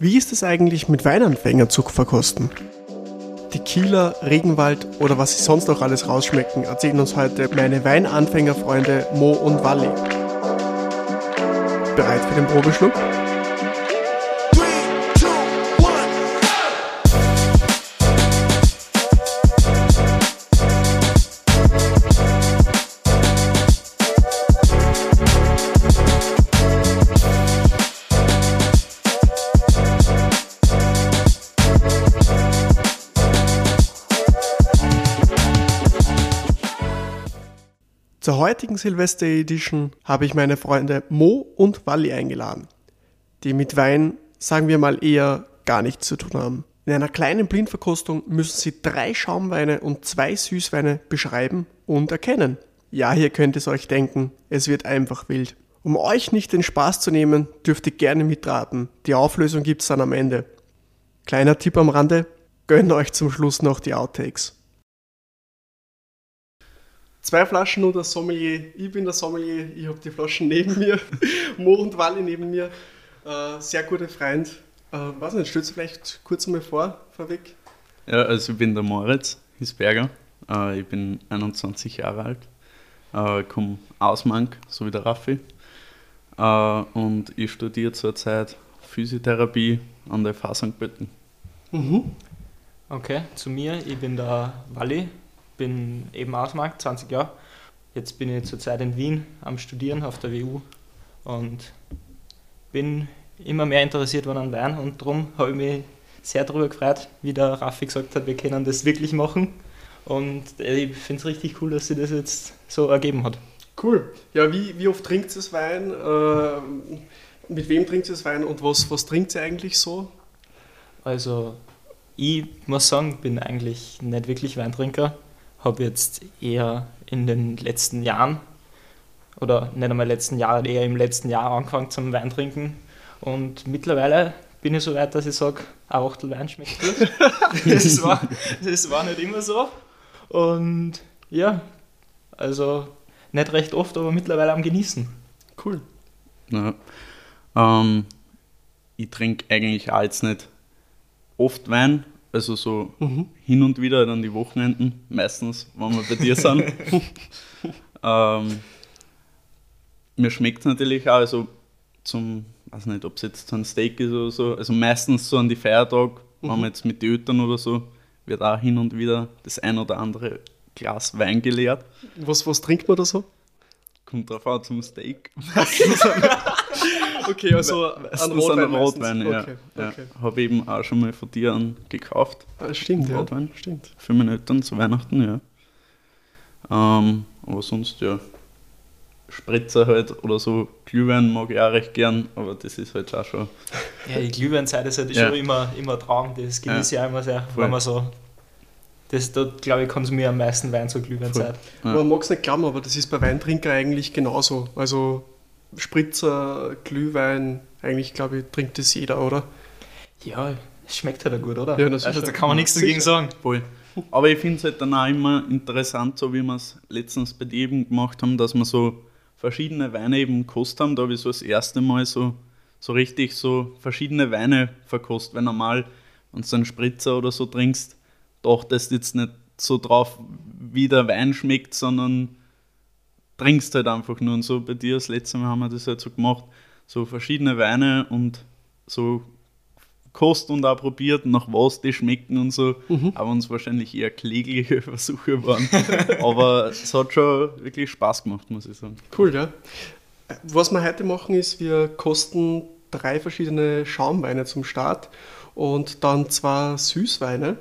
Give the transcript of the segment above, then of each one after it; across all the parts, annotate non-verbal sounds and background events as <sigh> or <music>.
Wie ist es eigentlich mit Weinanfängern zu verkosten? Tequila, Regenwald oder was sie sonst noch alles rausschmecken, erzählen uns heute meine Weinanfängerfreunde Mo und Walli. Bereit für den Probeschluck? Heutigen Silvester Edition habe ich meine Freunde Mo und Walli eingeladen, die mit Wein, sagen wir mal, eher gar nichts zu tun haben. In einer kleinen Blindverkostung müssen sie drei Schaumweine und zwei Süßweine beschreiben und erkennen. Ja, hier könnt ihr es euch denken, es wird einfach wild. Um euch nicht den Spaß zu nehmen, dürft ihr gerne mitraten. Die Auflösung gibt's dann am Ende. Kleiner Tipp am Rande, gönnt euch zum Schluss noch die Outtakes. Zwei Flaschen und das Sommelier. Ich bin der Sommelier, ich habe die Flaschen neben mir. <laughs> Mo und Wally neben mir. Äh, sehr gute Freund. Äh, weiß nicht, stellst du vielleicht kurz mal vor, vorweg? Ja, also ich bin der Moritz Hisberger. Äh, ich bin 21 Jahre alt. Äh, komme aus Mank, so wie der Raffi. Äh, und ich studiere zurzeit Physiotherapie an der FH St. Pölten. Mhm. Okay, zu mir, ich bin der Walli, bin eben Ausmarkt, 20 Jahre. Jetzt bin ich zurzeit in Wien am Studieren auf der WU und bin immer mehr interessiert worden an Wein und darum habe ich mich sehr darüber gefreut, wie der Raffi gesagt hat, wir können das wirklich machen. Und ich finde es richtig cool, dass sich das jetzt so ergeben hat. Cool. Ja, wie, wie oft trinkt ihr das Wein? Äh, mit wem trinkt ihr das Wein und was, was trinkt ihr eigentlich so? Also ich muss sagen, bin eigentlich nicht wirklich Weintrinker. Habe jetzt eher in den letzten Jahren oder nicht einmal letzten Jahren, eher im letzten Jahr angefangen zum Weintrinken. Und mittlerweile bin ich so weit, dass ich sage, ein Achtel Wein schmeckt gut. <laughs> das, war, das war nicht immer so. Und ja, also nicht recht oft, aber mittlerweile am Genießen. Cool. Ja. Ähm, ich trinke eigentlich auch jetzt nicht oft Wein, also so Mhm. hin und wieder dann die Wochenenden, meistens, wenn wir bei dir sind. <laughs> ähm, mir schmeckt es natürlich auch, also zum, weiß nicht, ob es jetzt ein Steak ist oder so, also meistens so an die Feiertage, wenn Mhm. man jetzt mit den Eltern oder so, wird auch hin und wieder das ein oder andere Glas Wein geleert. Was, was trinkt man da so? Kommt drauf an zum Steak. <laughs> Okay, also ein Rotwein. Rotwein, ja. Okay, ja. okay. Habe eben auch schon mal von dir gekauft. Ah, stimmt, ja. Rotwein. Stimmt. Für meine Eltern zu Weihnachten, ja. Ähm, aber sonst, ja, Spritzer halt oder so, Glühwein mag ich auch recht gern, aber das ist halt auch schon. Ja, die Glühweinzeit ist halt Ja. schon immer, immer Traum. Das genieße ich auch immer sehr, Voll. wenn man so. Das, da glaube ich, konsumiere am meisten Wein zur Glühweinzeit. Ja. Man mag es nicht glauben, aber das ist bei Weintrinker eigentlich genauso. Also Spritzer, Glühwein, eigentlich glaube ich, trinkt das jeder, oder? Ja, es schmeckt halt auch gut, oder? Ja, das also ist da kann man nichts sicher. dagegen sagen. Voll. Aber ich finde es halt dann auch immer interessant, so wie wir es letztens bei dir eben gemacht haben, dass wir so verschiedene Weine eben gekostet haben. Da habe ich so das erste Mal so, so richtig so verschiedene Weine verkostet. Weil normal, wenn du einen Spritzer oder so trinkst, dachtest jetzt nicht so drauf, wie der Wein schmeckt, sondern trinkst halt einfach nur. Und so bei dir das letzte Mal haben wir das halt so gemacht. So verschiedene Weine und so kost und auch probiert, nach was die schmecken und so. Aber uns wahrscheinlich eher klägliche <laughs> Versuche waren. Aber es hat schon wirklich Spaß gemacht, muss ich sagen. Cool, ja. Was wir heute machen ist, wir kosten drei verschiedene Schaumweine zum Start und dann zwei Süßweine,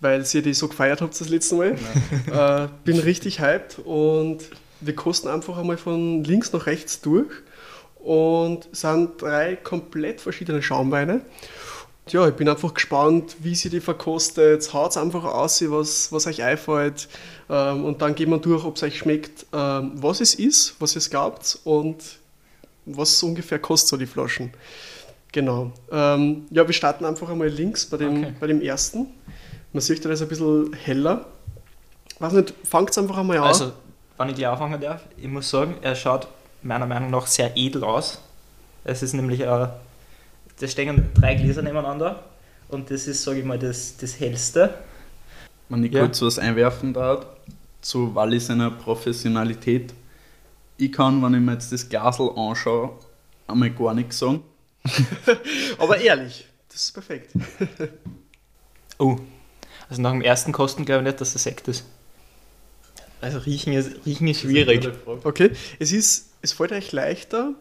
weil ihr die so gefeiert habt das letzte Mal. <laughs> Äh, bin richtig hyped und wir kosten einfach einmal von links nach rechts durch und es sind drei komplett verschiedene Schaumweine. Ja, ich bin einfach gespannt, wie sie die verkostet. Haut einfach aus, was, was euch einfällt. Ähm, und dann gehen wir durch, ob es euch schmeckt, ähm, was es ist, was es glaubt und was ungefähr kostet so die Flaschen. Genau. Ähm, ja, wir starten einfach einmal links bei dem, Okay. bei dem ersten. Man sieht, der ist ein bisschen heller. Weiß nicht, fangt einfach einmal an. Also, wenn ich gleich anfangen darf, ich muss sagen, er schaut meiner Meinung nach sehr edel aus. Es ist nämlich ein da stehen drei Gläser nebeneinander und das ist, sage ich mal, das, das hellste. Wenn ich Ja. kurz was einwerfen darf, zu Walli seiner Professionalität. Ich kann, wenn ich mir jetzt das Glasl anschaue, einmal gar nichts sagen. <laughs> Aber ehrlich, das ist perfekt. <laughs> Oh, also nach dem ersten Kosten glaube ich nicht, dass das Sekt ist. Also riechen ist, riechen ist schwierig. Okay, es ist, es fällt euch leichter,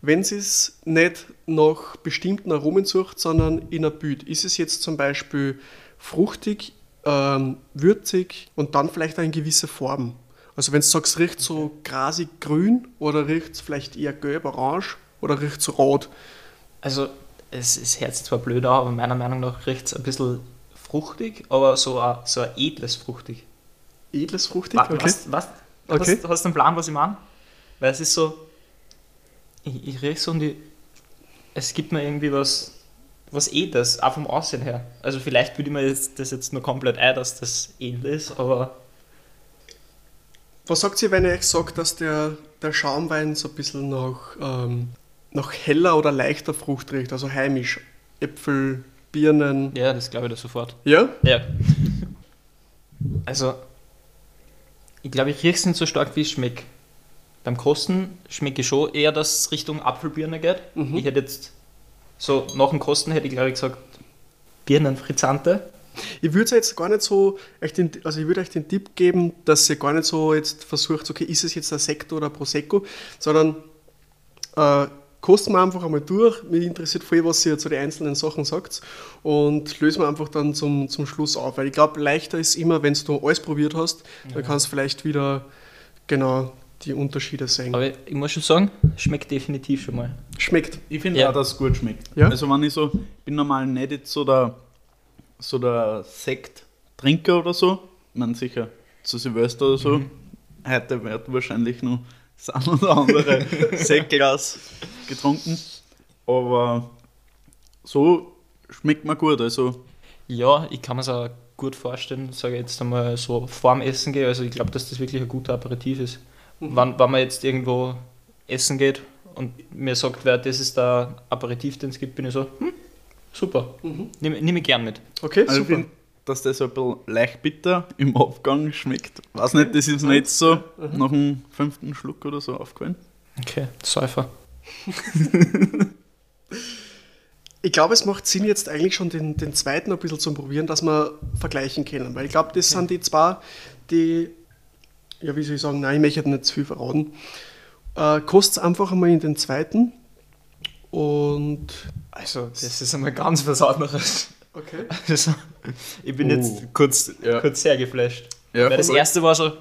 wenn es nicht nach bestimmten Aromen sucht, sondern in ein Bild. Ist es jetzt zum Beispiel fruchtig, ähm, würzig und dann vielleicht auch in gewisse Form. Also wenn du sagst, riecht so grasig grün oder riecht es vielleicht eher gelb, orange oder riecht so rot. Also es, es hört sich zwar blöd an, aber meiner Meinung nach riecht es ein bisschen fruchtig, aber so ein, so ein edles fruchtig. Edles fruchtig, Wa- okay. Was, was, Okay. hast, hast du einen Plan, was ich meine? Weil es ist so, ich, ich rieche so und ich, es gibt mir irgendwie was, was edles, auch vom Aussehen her. Also vielleicht würde ich mir jetzt, das jetzt nur komplett ein, dass das edel ist, aber Was sagt ihr, wenn ich euch sage, dass der, der Schaumwein so ein bisschen nach, ähm, nach heller oder leichter Frucht riecht, also heimisch? Äpfel, Birnen. ja, das glaube ich da sofort. Ja? Ja. Also, ich glaube, ich rieche es nicht so stark, wie es schmeckt. Beim Kosten schmecke ich schon eher, dass es Richtung Apfelbirne geht. Mhm. Ich hätte jetzt, so nach dem Kosten hätte ich glaube ich gesagt, Birnenfrizzante. Ich würde jetzt gar nicht so, euch den, also ich würde euch den Tipp geben, dass ihr gar nicht so jetzt versucht, okay, ist es jetzt ein Sekt oder ein Prosecco, sondern äh, kosten wir einfach einmal durch. Mich interessiert voll, was ihr zu den einzelnen Sachen sagt und lösen wir einfach dann zum, zum Schluss auf. Weil ich glaube, leichter ist immer, wenn du alles probiert hast, dann kannst du vielleicht wieder genau die Unterschiede sehen. Aber ich muss schon sagen, schmeckt definitiv schon mal. Schmeckt. Ich finde Ja. auch, dass es gut schmeckt. Ja? Also wenn ich so, ich bin normal nicht jetzt so der, so der Sekt-Trinker oder so. Ich meine sicher zu Silvester oder so. Heute wird wahrscheinlich noch das ein oder andere <laughs> Sektglas getrunken. Aber so schmeckt mir gut. Also Ja, ich kann mir es auch gut vorstellen, sage ich jetzt einmal so vorm Essen gehe. Also ich glaube, dass das wirklich ein guter Aperitif ist. Wenn, wenn man jetzt irgendwo essen geht und mir sagt, wer das ist der Aperitif, den es gibt, bin ich so, hm, super, Mhm. nehme nehm ich gern mit. Okay, Also ich super. Dass das ein bisschen leicht bitter im Abgang schmeckt. Weiß nicht, das ist mir jetzt so nach dem fünften Schluck oder so aufgefallen. Okay, Säufer. Ich glaube, es macht Sinn, jetzt eigentlich schon den, den zweiten ein bisschen zu probieren, dass wir vergleichen können. Weil ich glaube, das sind die zwei, die, ja, wie soll ich sagen, nein, ich möchte nicht zu viel verraten. Äh, Kostet einfach einmal in den zweiten. Und. Also, das ist einmal ganz was anderes. Okay. Also, ich bin Oh. jetzt kurz, Ja. kurz sehr geflasht. Ja, Weil das erste war so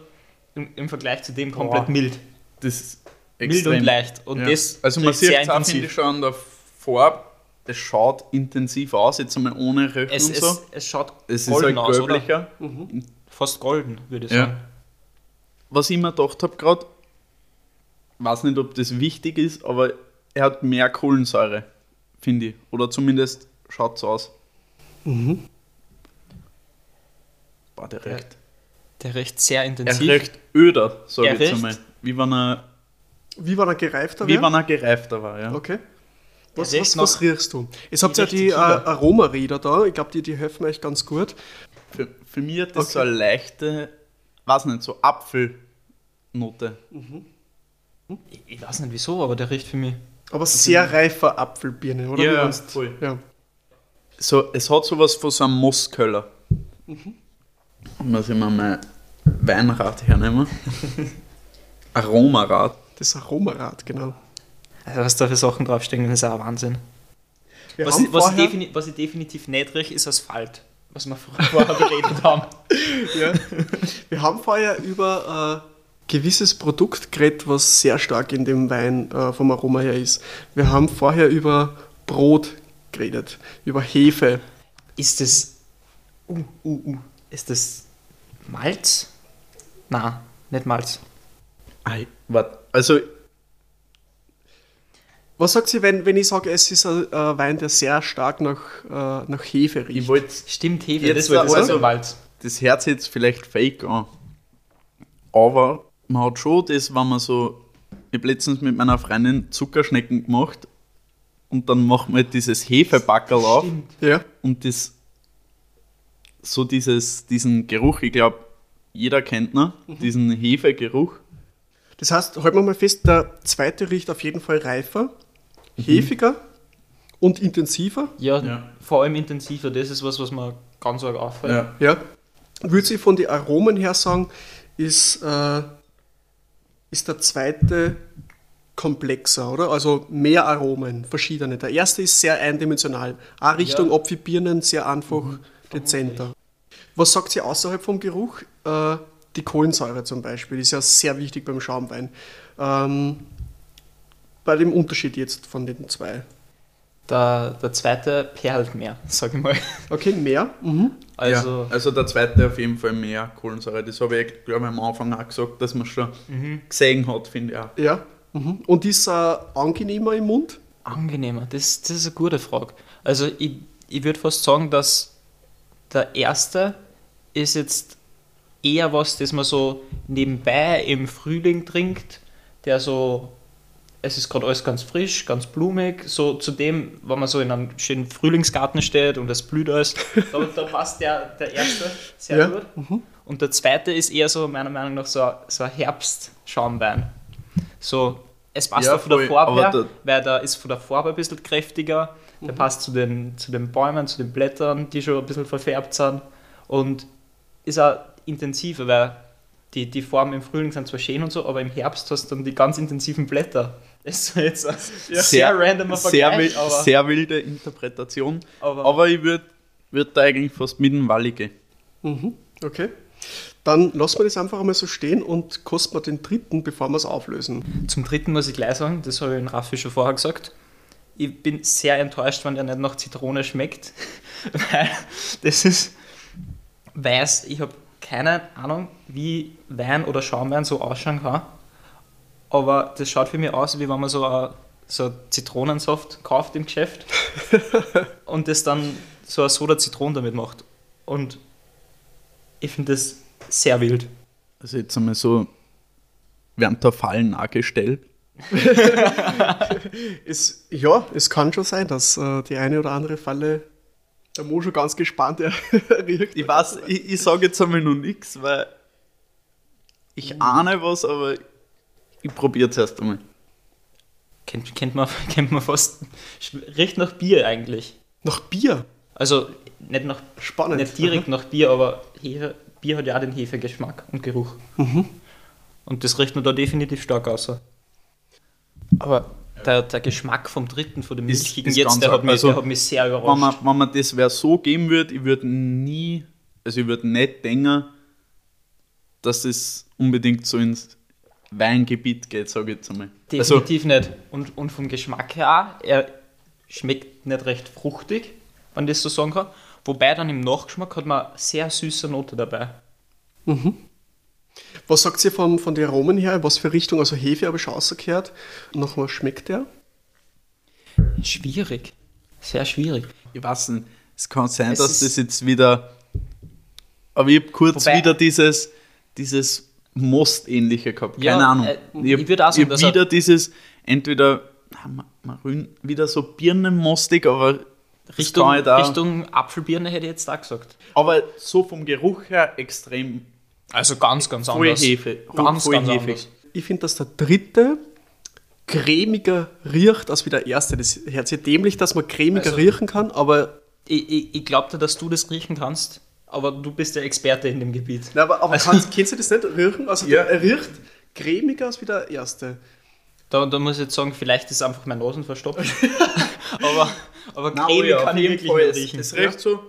im, im Vergleich zu dem komplett Boah. mild. Das ist Mild extrem. und leicht. Und Ja. das also man sieht es auch, finde ich, intensiv. schon an der Farbe, es schaut intensiv aus, jetzt einmal ohne Röchen Es, und so. es, es schaut Es ist golden halt aus, oder? gelblicher. Fast golden, würde ich Ja. sagen. Was ich mir gedacht habe gerade, weiß nicht, ob das wichtig ist, aber er hat mehr Kohlensäure, finde ich. Oder zumindest schaut so aus. Mhm. Boah, der riecht. Der riecht sehr Er intensiv. riecht öder, sag Er ich jetzt einmal. Wie wenn er, Wie war er gereifter? wie wär? wenn er gereifter war, ja. Okay. Was, was, was riechst du? Jetzt habt ihr ja die äh. Aromaräder da. Ich glaube, die, die helfen euch ganz gut. Für, für mich hat das Okay. so eine leichte, weiß nicht, so Apfelnote. Ich, ich weiß nicht wieso, aber der riecht für mich. Aber sehr reifer Apfelbirne, oder? Ja, Wie voll. ja. So, es hat sowas von so einem Mossköller. Mhm. Muss ich mal mein Weinrad hernehmen. <laughs> Aromarad. Das Aromarad, genau. Also was da für Sachen draufstehen, das ist auch ein Wahnsinn. Wir Was was, defini was ich definitiv nicht rieche, ist Asphalt. Was wir vor- <laughs> vorher beredet haben. Ja. Wir haben vorher über ein gewisses Produkt geredet, was sehr stark in dem Wein äh, vom Aroma her ist. Wir haben vorher über Brot geredet, über Hefe. Ist das. Uh, uh, uh. Ist das Malz? Na, nicht Malz. Ei, wart, also, Was sagt sie, wenn, wenn ich sage, es ist ein äh, Wein, der sehr stark nach, äh, nach Hefe riecht? ich wollte Stimmt, Hefe, Jetzt das war das also- Malz. das Herz jetzt vielleicht fake an. Aber man hat schon das, wenn man so. Ich habe letztens mit meiner Freundin Zuckerschnecken gemacht und dann machen wir dieses Hefebackerl auf Stimmt. Ja. und das so dieses, diesen Geruch, ich glaube, jeder kennt ihn, diesen Hefegeruch. Das heißt, halten wir mal fest, der zweite riecht auf jeden Fall reifer, hefiger und intensiver. Ja, Ja. vor allem intensiver, das ist was, was mir ganz arg auffällt. Ja. Würde ich von den Aromen her sagen, ist, äh, ist der zweite komplexer, oder? Also mehr Aromen, verschiedene. Der erste ist sehr eindimensional. Auch Richtung Ja. Birnen, sehr einfach, dezenter. Was sagt ihr außerhalb vom Geruch? Äh, die Kohlensäure zum Beispiel ist ja sehr wichtig beim Schaumwein. Ähm, bei dem Unterschied jetzt von den zwei. Der, der zweite perlt mehr, sag ich mal. Okay, mehr. Mhm. Also, ja, also der zweite auf jeden Fall mehr Kohlensäure. Das habe ich, glaube ich, am Anfang auch gesagt, dass man schon mhm. gesehen hat, finde ich auch. Ja. Mhm. Und ist er angenehmer im Mund? angenehmer, das, das ist eine gute Frage. Also, ich, ich würde fast sagen, dass der erste ist jetzt eher was, das man so nebenbei im Frühling trinkt, der so, es ist gerade alles ganz frisch, ganz blumig, so zu dem, wenn man so in einem schönen Frühlingsgarten steht und es blüht alles, <laughs> da, da passt der, der erste sehr Ja. gut. Und der zweite ist eher so, meiner Meinung nach, so, ein- so ein Herbstschaumwein. So, es passt Ja, auch von der voll, Farbe aber her, der- weil da ist von der Farbe ein bisschen kräftiger, der passt zu den, zu den Bäumen, zu den Blättern, die schon ein bisschen verfärbt sind und ist auch intensiver, weil die, die Farben im Frühling sind zwar schön und so, aber im Herbst hast du dann die ganz intensiven Blätter. Das ist jetzt ein sehr, randomer sehr, Vergleich, wi- aber, sehr wilde Interpretation. aber, Aber ich würde würd da eigentlich fast mit dem Walli gehen. Mhm. Okay. Dann lassen wir das einfach einmal so stehen und kosten wir den dritten, bevor wir es auflösen. Zum dritten muss ich gleich sagen, das habe ich in Raffi schon vorher gesagt. Ich bin sehr enttäuscht, wenn der nicht nach Zitrone schmeckt. <laughs> Weil das ist weiß, ich habe keine Ahnung, wie Wein oder Schaumwein so ausschauen kann. Aber das schaut für mich aus, wie wenn man so ein, so Zitronensaft kauft im Geschäft <laughs> und das dann so eine Soda Zitronen damit macht. Und ich finde das sehr wild. Also jetzt einmal so, werden da Fallen auch gestellt. <laughs> Es, ja, es kann schon sein, dass äh, die eine oder andere Falle der Mo schon ganz gespannt <laughs> riecht. Ich weiß, ich, ich sage jetzt einmal noch nichts, weil ich ahne was, aber ich probiere es erst einmal. Kennt, kennt, man, <laughs> kennt man fast. Riecht nach Bier eigentlich. Nach Bier. Also nicht, nach, Spannend. nicht direkt nach Bier, aber Hefe, Bier hat ja auch den Hefegeschmack und Geruch. Mhm. Und das riecht mir da definitiv stark aus. Aber der, der Geschmack vom dritten, von dem Ist- milchigen ist jetzt, ganz der hat, mich, Also, der hat mich sehr Wenn überrascht. man, wenn man das wer so geben würde, ich würde nie, also ich würde nicht denken, dass es unbedingt so ins Weingebiet geht, sage ich jetzt einmal. Also, Definitiv nicht. Und, und vom Geschmack her auch, er schmeckt nicht recht fruchtig, wenn ich das so sagen kann. Wobei dann im Nachgeschmack hat man eine sehr süße Note dabei. Was sagt ihr von, von den Aromen her? Was für Richtung? Also Hefe habe ich schon rausgehört. Nach was schmeckt der? Schwierig. Sehr schwierig. ich weiß nicht, es kann sein, Es dass ist- das jetzt wieder, aber ich habe kurz Wobei- wieder dieses, dieses Mostähnliche gehabt, keine Ja, Ahnung. äh, ich ich würd auch sagen, er- wieder dieses, entweder Marün, wieder so birnenmostig, aber Richtung, ich da, Richtung Apfelbirne hätte ich jetzt auch gesagt. aber so vom Geruch her extrem Also ganz, ganz voll anders. Hefe, Ganz, voll ganz hefig. anders. Ich finde, dass der dritte cremiger riecht als wie der erste. Das hört sich dämlich, dass man cremiger Also- riechen kann, aber, Ich, ich, ich glaubte, dass du das riechen kannst, aber du bist der Experte in dem Gebiet. na, aber, aber kannst, kennst du das nicht riechen? Also Ja. er riecht cremiger als wie der erste. Da, da muss ich jetzt sagen, vielleicht ist einfach mein Nasen verstopft. <laughs> aber aber Nein, cremig oh ja, kann ich wirklich nicht riechen. Es riecht so,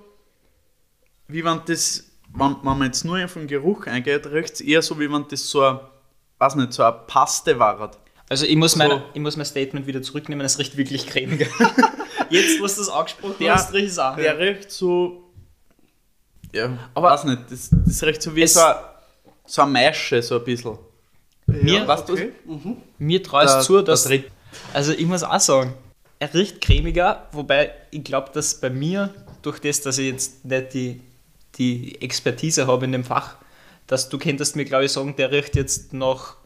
wie wenn das, wenn, wenn man jetzt nur auf den Geruch eingeht, riecht es eher so, wie wenn das so ein, weiß nicht, so eine Paste war. Also ich muss, mein, So. ich muss mein Statement wieder zurücknehmen, es riecht wirklich cremiger. <laughs> Jetzt, was du das angesprochen Der- hast, riecht es auch. Der riecht so, ja, Aber- weiß nicht, das, das riecht so wie so, ein, so eine Maische, so ein bisschen. Mir- weißt du okay. Mhm. Mir traust Der- zu, dass. Dritt- Also ich muss auch sagen, er riecht cremiger, wobei ich glaube, dass bei mir, durch das, dass ich jetzt nicht die, die Expertise habe in dem Fach, dass du könntest mir, glaube ich, sagen, der riecht jetzt nach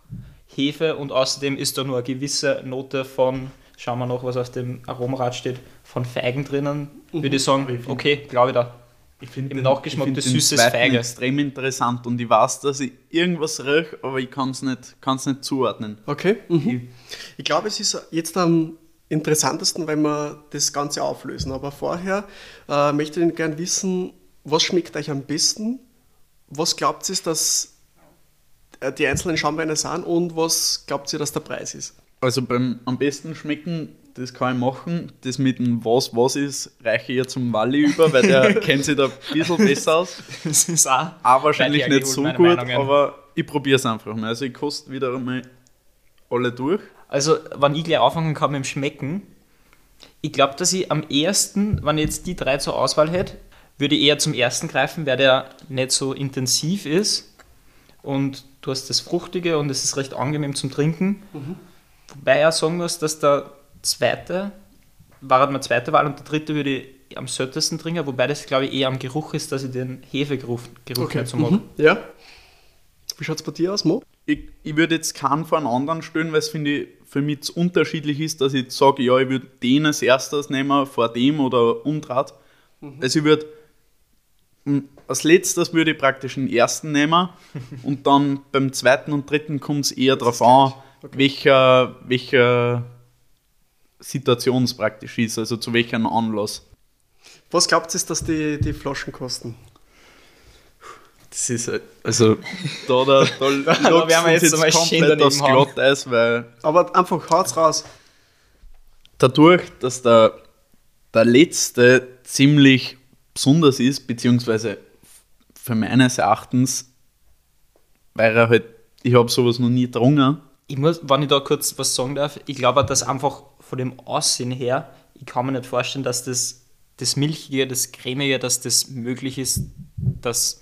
Hefe und außerdem ist da nur eine gewisse Note von schauen wir noch, was auf dem Aromarad steht, von Feigen drinnen, würde ich sagen, okay, glaube ich da. Ich finde Im den- Nachgeschmack ich find den süßes Feige. extrem interessant und ich weiß, dass ich irgendwas rieche, aber ich kann es nicht, kann's nicht zuordnen. Okay. Mhm. Ich glaube, es ist jetzt am interessantesten, wenn wir das Ganze auflösen. Aber vorher äh, möchte ich gerne wissen, was schmeckt euch am besten? Was glaubt ihr, dass äh, die einzelnen Schaumweine sind und was glaubt ihr, dass der Preis ist? Also beim am besten schmecken, das kann ich machen. Das mit dem Was was ist, reiche ich ja zum Walli über, weil der <laughs> kennt sich da ein bisschen besser aus. Das ist auch. Auch wahrscheinlich nicht so gut, Meinungen. aber ich probiere es einfach mal. Also ich koste wieder einmal alle durch. Also, wenn ich gleich anfangen kann mit dem Schmecken, ich glaube, dass ich am ersten, wenn ich jetzt die drei zur Auswahl hätte, würde ich eher zum ersten greifen, weil der nicht so intensiv ist und du hast das Fruchtige und es ist recht angenehm zum Trinken. Wobei ich auch sagen muss, dass der zweite, war halt meine zweite Wahl und der dritte würde ich am söttesten trinken, wobei das, glaube ich, eher am Geruch ist, dass ich den Hefegeruch Geruch nicht so mag. Mhm. Ja. Wie schaut es bei dir aus, Mo? Ich, ich würde jetzt keinen vor einen anderen stellen, weil es finde ich für mich unterschiedlich ist, dass ich sage, ja, ich würde den als erstes nehmen vor dem oder umdraht. Also ich würde als letztes würde ich praktisch den ersten nehmen <laughs> und dann beim zweiten und dritten kommt es eher darauf an, welcher, welcher Situation es praktisch ist, also zu welchem Anlass. Was glaubt ihr, dass die, die Flaschen kosten? Das ist halt- also da, da, da, <laughs> Da werden wir jetzt einmal schön komplett hauen. Glatteis, weil Aber einfach haut's raus. dadurch, dass der, der letzte ziemlich besonders ist, beziehungsweise für meines Erachtens, weil er halt, ich habe sowas noch nie getrunken. Ich muss, wenn ich da kurz was sagen darf, ich glaube, dass einfach von dem Aussehen her, ich kann mir nicht vorstellen, dass das, das Milchige, das Cremige, dass das möglich ist, dass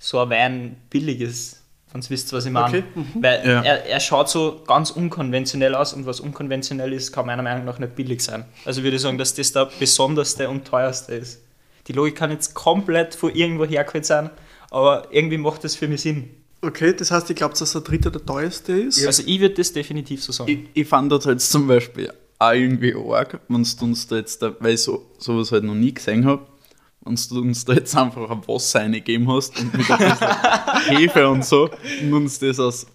so ein Wein billig ist. Ihr wisst, was ich meine. Okay, Weil Ja. er, er schaut so ganz unkonventionell aus und was unkonventionell ist, kann meiner Meinung nach nicht billig sein. Also würde ich sagen, dass das der besonderste und teuerste ist. Die Logik kann jetzt komplett von irgendwo hergeholt sein, aber irgendwie macht das für mich Sinn. Okay, das heißt, ich glaube, dass der dritte der teuerste ist. Also ich würde das definitiv so sagen. Ich, ich fand das halt zum Beispiel auch irgendwie arg, wenn du uns da jetzt, da, weil ich so, sowas halt noch nie gesehen habe, wenn du uns da jetzt einfach ein Wasser reingegeben hast und mit ein bisschen <laughs> Hefe und so und uns das als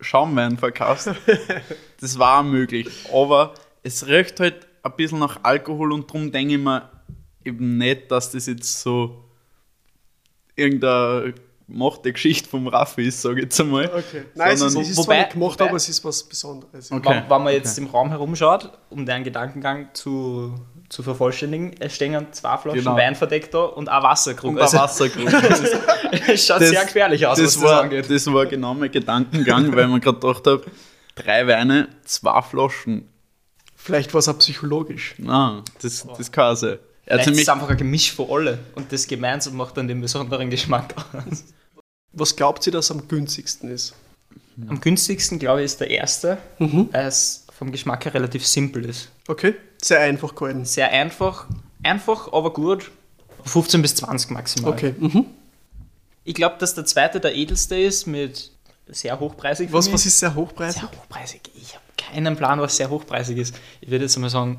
Schaumwein verkaufst. Das war möglich, aber es riecht halt ein bisschen nach Alkohol und darum denke ich mir eben nicht, dass das jetzt so irgendeine gemachte Geschichte vom Raffi ist, sage ich jetzt einmal. Okay. Nein, es ist, Sondern- es ist wobei- zwar nicht gemacht, wobei- aber es ist was Besonderes. Okay. Wenn, wenn man jetzt im Raum herumschaut, um deinen Gedankengang zu, zu vervollständigen, es stehen zwei Flaschen Genau. Wein verdeckt da und ein Wasserkrug. Und ein Also, Wasserkrug. <laughs> es schaut sehr gefährlich aus, das was das war, angeht. Das war genau mein Gedankengang, weil man gerade gedacht habe, drei Weine, zwei Flaschen. Vielleicht war es auch psychologisch. Nein, das, das kann sein. Er hat Vielleicht ist es einfach ein Gemisch von alle und das gemeinsam macht dann den besonderen Geschmack aus. Was glaubt ihr, dass am günstigsten ist? Am günstigsten, glaube ich, ist der erste, Mhm. weil es vom Geschmack her relativ simpel ist. Okay, sehr einfach gehalten. Sehr einfach, einfach, aber gut. 15 bis 20 maximal. Okay, mhm. Ich glaube, dass der zweite der edelste ist mit sehr hochpreisig. was, was ist sehr hochpreisig? sehr hochpreisig? Ich habe keinen Plan, was sehr hochpreisig ist. Ich würde jetzt mal sagen,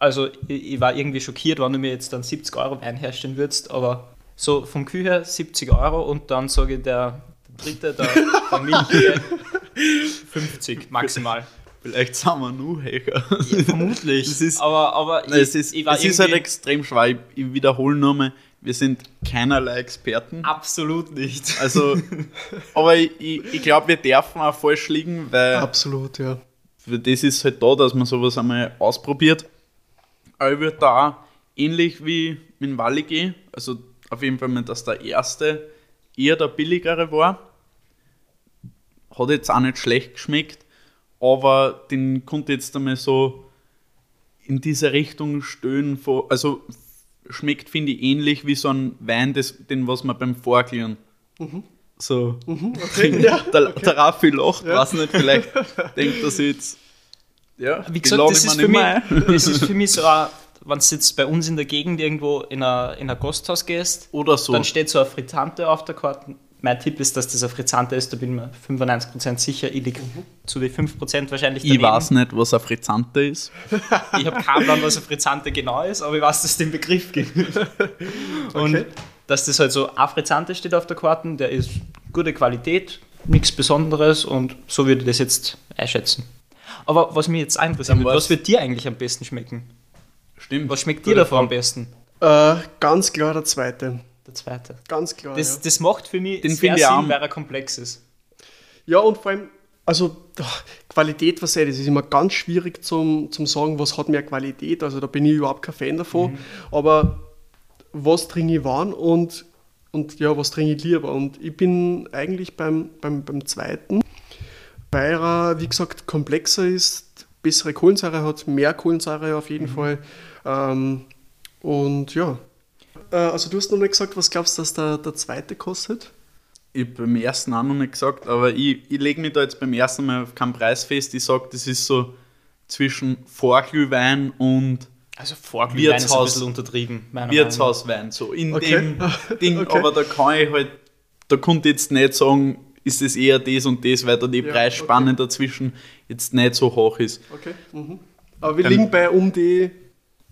also ich, ich war irgendwie schockiert, wenn du mir jetzt dann 70 Euro Wein herstellen würdest, aber so vom Kühl her 70 Euro und dann sage ich der, der dritte, der, der <laughs> Milchige 50 maximal. vielleicht sind wir nur Hecher. Ja, vermutlich. Das ist- aber aber Nein, es ist, ich war es ist halt extrem schwer. Ich, ich wiederhole nochmal, wir sind keinerlei Experten. absolut nicht. Also, aber ich, ich, ich glaube, wir dürfen auch falsch liegen, weil Absolut, ja. für das ist halt da, dass man sowas einmal ausprobiert. Aber ich würde da ähnlich wie mit dem Walli gehen, also auf jeden Fall mal, dass der erste eher der billigere war. Hat jetzt auch nicht schlecht geschmeckt, aber den konnte jetzt einmal so in diese Richtung stöhnen. Also schmeckt, finde ich, ähnlich wie so ein Wein, das, den was man beim Vorglieren so Okay, <laughs> ja. der, der Raffi lacht, Ja. weiß nicht, vielleicht denkt er sich jetzt. Ja, Wie gesagt, das ist, für mich, ein. <laughs> das ist für mich so, wenn du jetzt bei uns in der Gegend irgendwo in ein, in ein Gasthaus gehst, Oder so. dann steht so eine Frittante auf der Karte, mein Tipp ist, dass das ein Frizzante ist, da bin ich mir 95% sicher. Ich liege zu den 5% wahrscheinlich Ich weiß nicht, was ein Frizzante ist. <laughs> Ich habe keinen Plan, was ein Frizzante genau ist, aber ich weiß, dass es den Begriff gibt. <laughs> Und Okay. dass das halt so ein Frizzante steht auf der Karte, der ist gute Qualität, nichts Besonderes und so würde ich das jetzt einschätzen. Aber was mich jetzt interessiert, was wird dir eigentlich am besten schmecken? Stimmt. Was schmeckt dir davon am besten? Äh, ganz klar der zweite. Der zweite. Ganz klar. Das, ja. das macht für mich Den sehr Sinn, weil er komplex ist. ja, und vor allem, also ach, Qualität, was sei das, ist immer ganz schwierig zum, zum sagen, was hat mehr Qualität. Also da bin ich überhaupt kein Fan davon. Aber was trinke ich wann und, und ja, was trinke ich lieber? Und ich bin eigentlich beim, beim, beim zweiten, weil er, wie gesagt, komplexer ist, bessere Kohlensäure hat, mehr Kohlensäure auf jeden Fall. Ähm, und ja. Äh, also du hast noch nicht gesagt, was glaubst du, dass der, der zweite kostet? Ich habe beim ersten auch noch nicht gesagt, aber ich, ich lege mich da jetzt beim ersten Mal auf keinen Preis fest. Ich sage, das ist so zwischen Vorglühwein und Also Vorglühwein ist ein Wirtshaus- bisschen untertrieben, meiner Meinung nach. Wirtshauswein. So in Okay. dem <laughs> Ding, Okay. aber da kann ich halt, da konnte ich jetzt nicht sagen, ist es eher das und das, weil da die Ja, Preisspanne dazwischen jetzt nicht so hoch ist. Okay. Mhm. Aber wir Beim- liegen bei um die.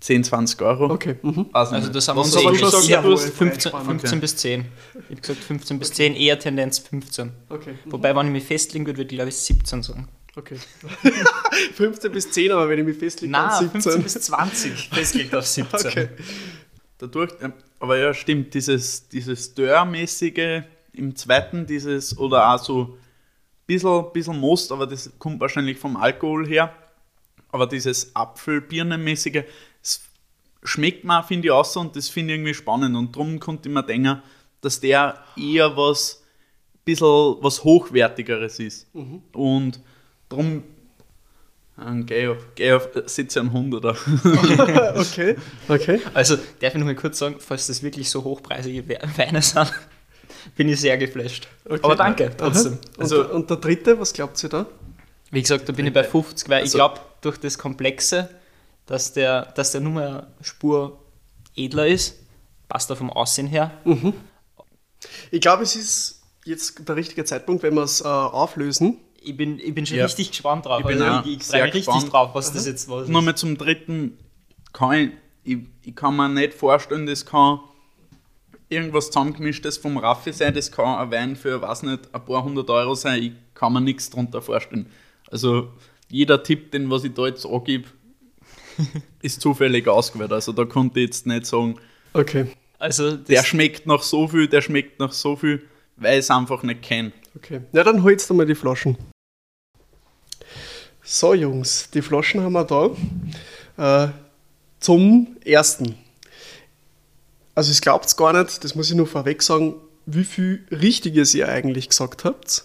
10, 20 Euro. Okay. Mhm. Also nicht. das haben wir uns schon gesagt? hast 15, Preisspanne. 15 Okay. bis 10. Ich habe gesagt 15 bis 10, eher Tendenz 15. Okay. Wobei, wenn ich mich festlegen würde, würde ich glaube ich 17 sagen. okay. <laughs> 15 bis 10, aber wenn ich mich festlege, dann Nein, 15 17. bis 20 festgelegt auf 17. Okay. Dadurch, ähm, aber ja, stimmt, dieses, dieses Dörrmäßige im zweiten, dieses, oder auch so ein bisschen, bisschen Most, aber das kommt wahrscheinlich vom Alkohol her. Aber dieses Apfel-Birnenmäßige, es schmeckt mir, finde ich, auch so und das finde ich irgendwie spannend. Und darum konnte ich mir denken, dass der eher was, bisschen was Hochwertigeres ist. Und darum äh, ich auf, geh auf, sitze ein 100er. okay. Okay. Also, darf ich noch mal kurz sagen, falls das wirklich so hochpreisige We- Weine sind, bin ich sehr geflasht. Okay. Aber danke trotzdem. Aha. Und, Also- der, und der dritte, was glaubt ihr da? Wie gesagt, da bin ich bei 50, weil ich Also- glaube, durch das Komplexe, dass der, dass der Nummer eine Spur edler ist, passt er vom Aussehen her. Ich glaube, es ist jetzt der richtige Zeitpunkt, wenn wir es äh, auflösen. Ich bin, ich bin schon Ja. richtig gespannt drauf. Ich bin also auch ich, ich sehr richtig gespannt. drauf, was das jetzt ist. Nochmal zum dritten, kann ich, ich, ich kann mir nicht vorstellen, das kann irgendwas zusammengemischtes vom Raffi sein, das kann ein Wein für, weiß nicht, ein paar hundert Euro sein, ich kann mir nichts darunter vorstellen. Also jeder Tipp, den was ich da jetzt angebe, <laughs> ist zufällig ausgewählt. Also da konnte ich jetzt nicht sagen, Okay. Also, der schmeckt nach so viel, der schmeckt nach so viel, weil ich es einfach nicht kenne. Okay. Ja, dann hol jetzt einmal die Flaschen. So, Jungs, die Flaschen haben wir da. Äh, zum ersten. Also, ich glaubt gar nicht, das muss ich nur vorweg sagen, wie viel Richtiges ihr eigentlich gesagt habt.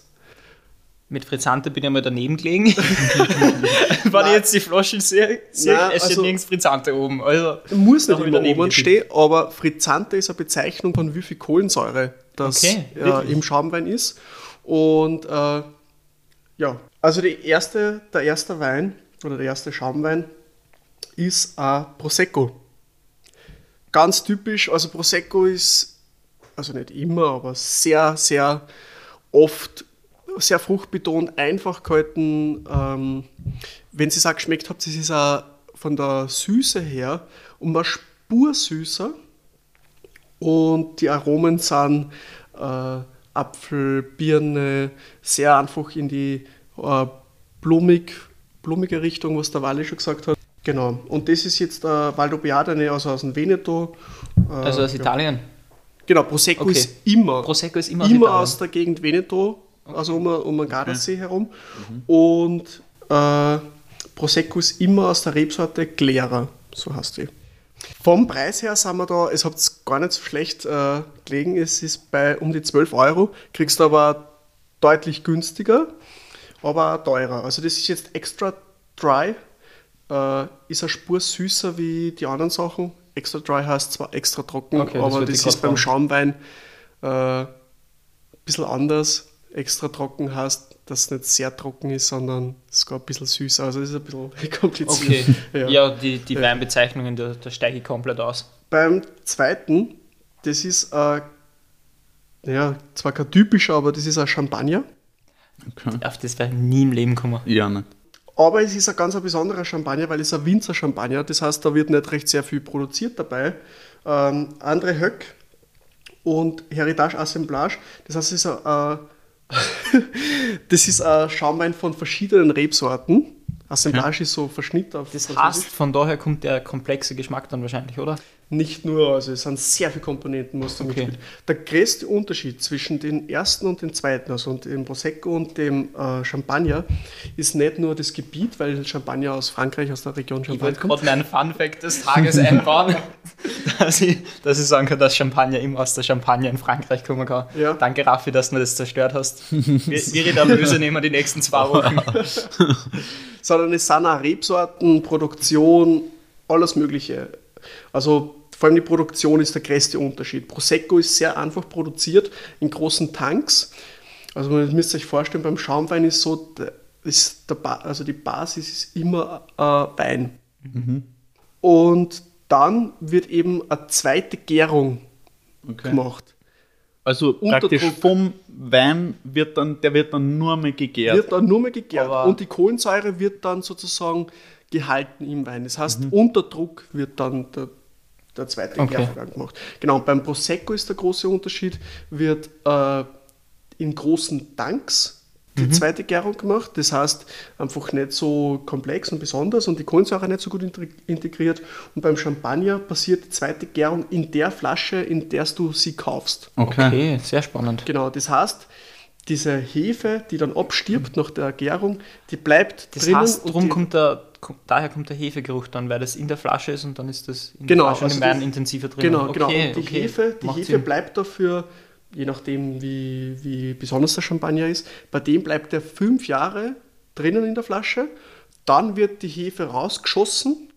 mit Frizzante bin ich mal daneben gelegen. <laughs> Wenn ich jetzt die Flaschen sehe, sehe Nein, es steht also- nirgends Frizzante oben. Also, Muss nicht immer oben stehen, aber Frizzante ist eine Bezeichnung von wie viel Kohlensäure das Okay, äh, im Schaumwein ist. Und äh, ja, also erste, der erste Wein oder der erste Schaumwein ist ein Prosecco. Ganz typisch, also Prosecco ist, also nicht immer, aber sehr, sehr oft sehr fruchtbetont, einfach gehalten. Ähm, wenn Sie es auch geschmeckt habt, es ist auch von der Süße her um eine Spur süßer. Und die Aromen sind äh, Apfel, Birne, sehr einfach in die äh, blumig, blumige Richtung, was der Wally schon gesagt hat. Genau. Und das ist jetzt der Valdobbiadene, also aus dem Veneto. Äh, also aus ja. Italien. Genau, Prosecco Okay. ist immer, Prosecco ist immer aus immer Italien. aus der Gegend Veneto, also um, um den Gardasee herum. Und äh, Prosecco ist immer aus der Rebsorte Glera, so heißt die. Vom Preis her sind wir da, es hat gar nicht so schlecht äh, gelegen, es ist bei um die 12 Euro, kriegst du aber deutlich günstiger, aber auch teurer. Also das ist jetzt extra dry, äh, ist eine Spur süßer wie die anderen Sachen. Extra dry heißt zwar extra trocken, Okay, das aber das, ich ist beim. Schaumwein äh, ein bisschen anders. Extra trocken heißt, dass es nicht sehr trocken ist, sondern es ist gar ein bisschen süßer. Also es ist ein bisschen <laughs> kompliziert. Okay. <laughs> Ja. Ja, die, die. Weinbezeichnungen, da, da steige ich komplett aus. Beim zweiten, das ist äh, ja, zwar kein typischer, aber das ist ein Champagner. Okay. Auf das wäre nie im Leben kommen. Ja, nicht. Aber es ist ein ganz besonderer Champagner, weil es ein Winzer-Champagner. Das heißt, da wird nicht recht sehr viel produziert dabei. Ähm, André Höck und Heritage Assemblage. Das heißt, es ist ein, äh, <laughs> das ist ein Schaumwein von verschiedenen Rebsorten. Assemblage ist so Verschnitt auf Das heißt, von daher kommt der komplexe Geschmack dann wahrscheinlich, oder? Nicht nur, also es sind sehr viele Komponenten, was da Okay. mitspielt. Der größte Unterschied zwischen dem ersten und dem zweiten, also dem Prosecco und dem äh, Champagner, ist nicht nur das Gebiet, weil Champagner aus Frankreich, aus der Region Ich Champagne wollte kommt. gerade meinen Fun-Fact des Tages einbauen, <laughs> dass ich, dass ich sagen kann, dass Champagner immer aus der Champagne in Frankreich kommen kann. Ja. Danke, Raffi, dass du mir das zerstört hast. Wir, wir da böse nehmen die nächsten zwei Wochen. <laughs> <laughs> sondern es sind auch Rebsorten, Produktion, alles Mögliche. Also vor allem die Produktion ist der größte Unterschied. Prosecco ist sehr einfach produziert in großen Tanks. Also man müsst euch vorstellen, beim Schaumwein ist so, ist der ba also die Basis ist immer äh, Wein. Und dann wird eben eine zweite Gärung Okay. gemacht. Also Unter praktisch Druck. vom Wein wird dann, der wird dann nur mehr gegärt. Wird dann nur mehr gegärt. Aber- und die Kohlensäure wird dann sozusagen gehalten im Wein. Das heißt, unter Druck wird dann der, der zweite Okay. Gärvorgang gemacht. Genau, beim Prosecco ist der große Unterschied, wird äh, in großen Tanks die zweite Gärung gemacht. Das heißt, einfach nicht so komplex und besonders und die Kohlensäure nicht so gut integ- integriert. Und beim Champagner passiert die zweite Gärung in der Flasche, in der du sie kaufst. Okay. Okay, sehr spannend. Genau, das heißt, diese Hefe, die dann abstirbt nach der Gärung, die bleibt Das drinnen. heißt, und drum die, kommt der, kommt, daher kommt der Hefegeruch dann, weil das in der Flasche ist und dann ist das in Genau, der Flasche also im Wein intensiver drin. Genau, genau. Okay, Und die okay. Hefe, die Hefe Sinn. bleibt dafür, je nachdem wie, wie besonders der Champagner ist, bei dem bleibt er fünf Jahre drinnen in der Flasche. Dann wird die Hefe rausgeschossen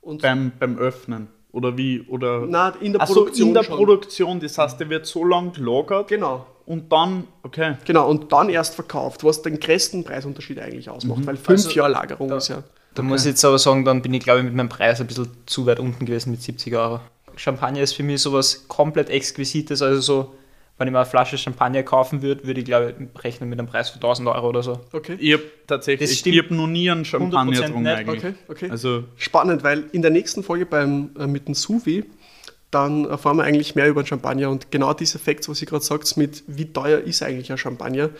und Beim, beim Öffnen. Oder wie? Oder na, in der Ach so, Produktion in der schon. Produktion. Das heißt, der wird so lang gelagert Genau. und dann, okay. Genau, und dann erst verkauft, was den größten Preisunterschied eigentlich ausmacht, weil fünf Also, Jahre Lagerung ist ja. Da muss ich jetzt aber sagen, dann bin ich glaube ich mit meinem Preis ein bisschen zu weit unten gewesen mit 70 Euro. Champagner ist für mich sowas komplett Exquisites, also so, wenn ich mir eine Flasche Champagner kaufen würde, würde ich glaube ich rechnen mit einem Preis von 1000 Euro oder so. Okay. Ich habe tatsächlich, Das ich stimmt habe noch nie einen Champagner 100% getrunken eigentlich. Okay, okay. Also, Spannend, weil in der nächsten Folge beim, äh, mit dem Suvi, dann erfahren wir eigentlich mehr über Champagner und genau diese Facts, was ihr gerade sagt, mit wie teuer ist eigentlich ein Champagner,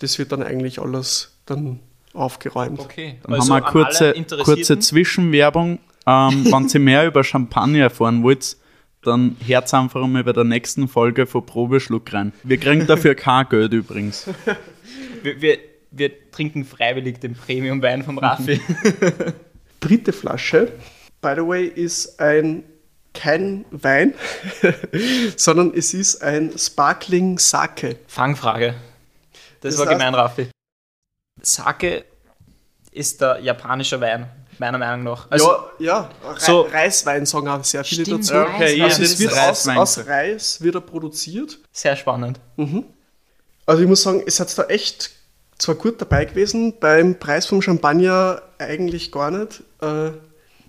das wird dann eigentlich alles dann aufgeräumt. Okay, dann haben wir eine kurze, kurze Zwischenwerbung. Ähm, <laughs> wenn ihr mehr über Champagner erfahren wollt, dann hört einfach mal bei der nächsten Folge von Probeschluck rein. Wir kriegen dafür kein Geld übrigens. <laughs> wir, wir, wir trinken freiwillig den Premium-Wein vom Raffi. <laughs> Dritte Flasche, by the way, ist ein kein Wein, <laughs> sondern es ist ein Sparkling Sake. Fangfrage. Das, Das war gemein, Raffi. Sake ist der japanische Wein, meiner Meinung nach. Also, ja, ja, so- Reiswein sagen auch sehr viele Stimmt, dazu. Okay, ja, Also es wird aus, aus Reis wird er produziert. sehr spannend. Also ich muss sagen, es hat da echt zwar gut dabei gewesen, beim Preis vom Champagner eigentlich gar nicht. Äh,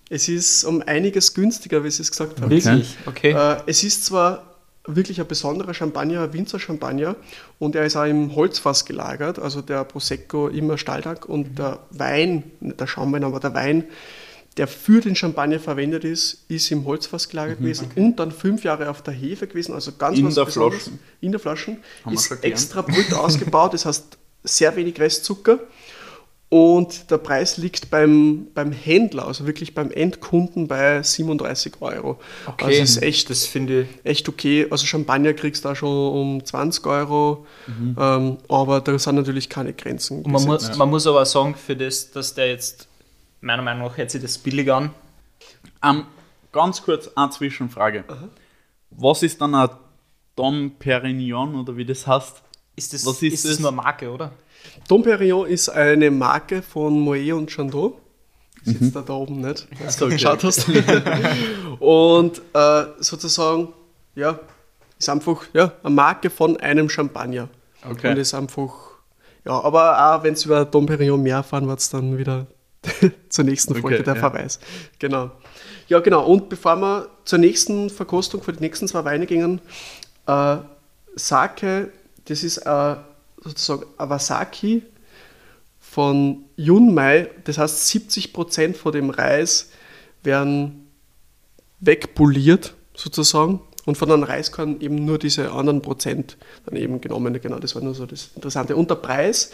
es ist um einiges günstiger, wie Sie es gesagt haben. Wirklich? Okay. Äh, es ist zwar wirklich ein besonderer Champagner, ein Winzer-Champagner und er ist auch im Holzfass gelagert, also der Prosecco immer Stahltank und der Wein, nicht der Schaumwein, aber der Wein, der für den Champagner verwendet ist, ist im Holzfass gelagert gewesen und dann fünf Jahre auf der Hefe gewesen, also ganz In was der Besonderes. Flaschen. In der Flaschen. Haben wir ist extra brut ausgebaut, das heißt sehr wenig Restzucker. Und der Preis liegt beim, beim Händler, also wirklich beim Endkunden, bei 37 Euro. okay, Also das ist echt, das finde ich. echt okay. Also Champagner kriegst du da schon um 20 Euro, Mhm. ähm, aber da sind natürlich keine Grenzen. Und man muss, man muss aber sagen, für das, dass der jetzt, meiner Meinung nach, hört sich das billig an. Ähm, ganz kurz eine Zwischenfrage. Was ist dann ein Dom Perignon oder wie das heißt? Ist das, Was ist ist das das? nur Marke, oder? Dom Perignon ist eine Marke von Moet und Chandon. Sitzt Mhm. da da oben nicht, was so, du okay. geschaut hast. und äh, sozusagen, ja, ist einfach ja, eine Marke von einem Champagner. Okay. Und ist einfach, ja, aber auch wenn es über Dom Perignon mehr erfahren wird, dann wieder <laughs> zur nächsten Folge Okay, der ja. Verweis. Genau. Ja, genau. Und bevor wir zur nächsten Verkostung für die nächsten zwei Weine gingen, äh, Sake, das ist äh, sozusagen Awasaki von Yunmai. Das heißt, 70% von dem Reis werden wegpoliert sozusagen und von einem Reiskorn eben nur diese anderen Prozent dann eben genommen. Genau, das war nur so das Interessante. Und der Preis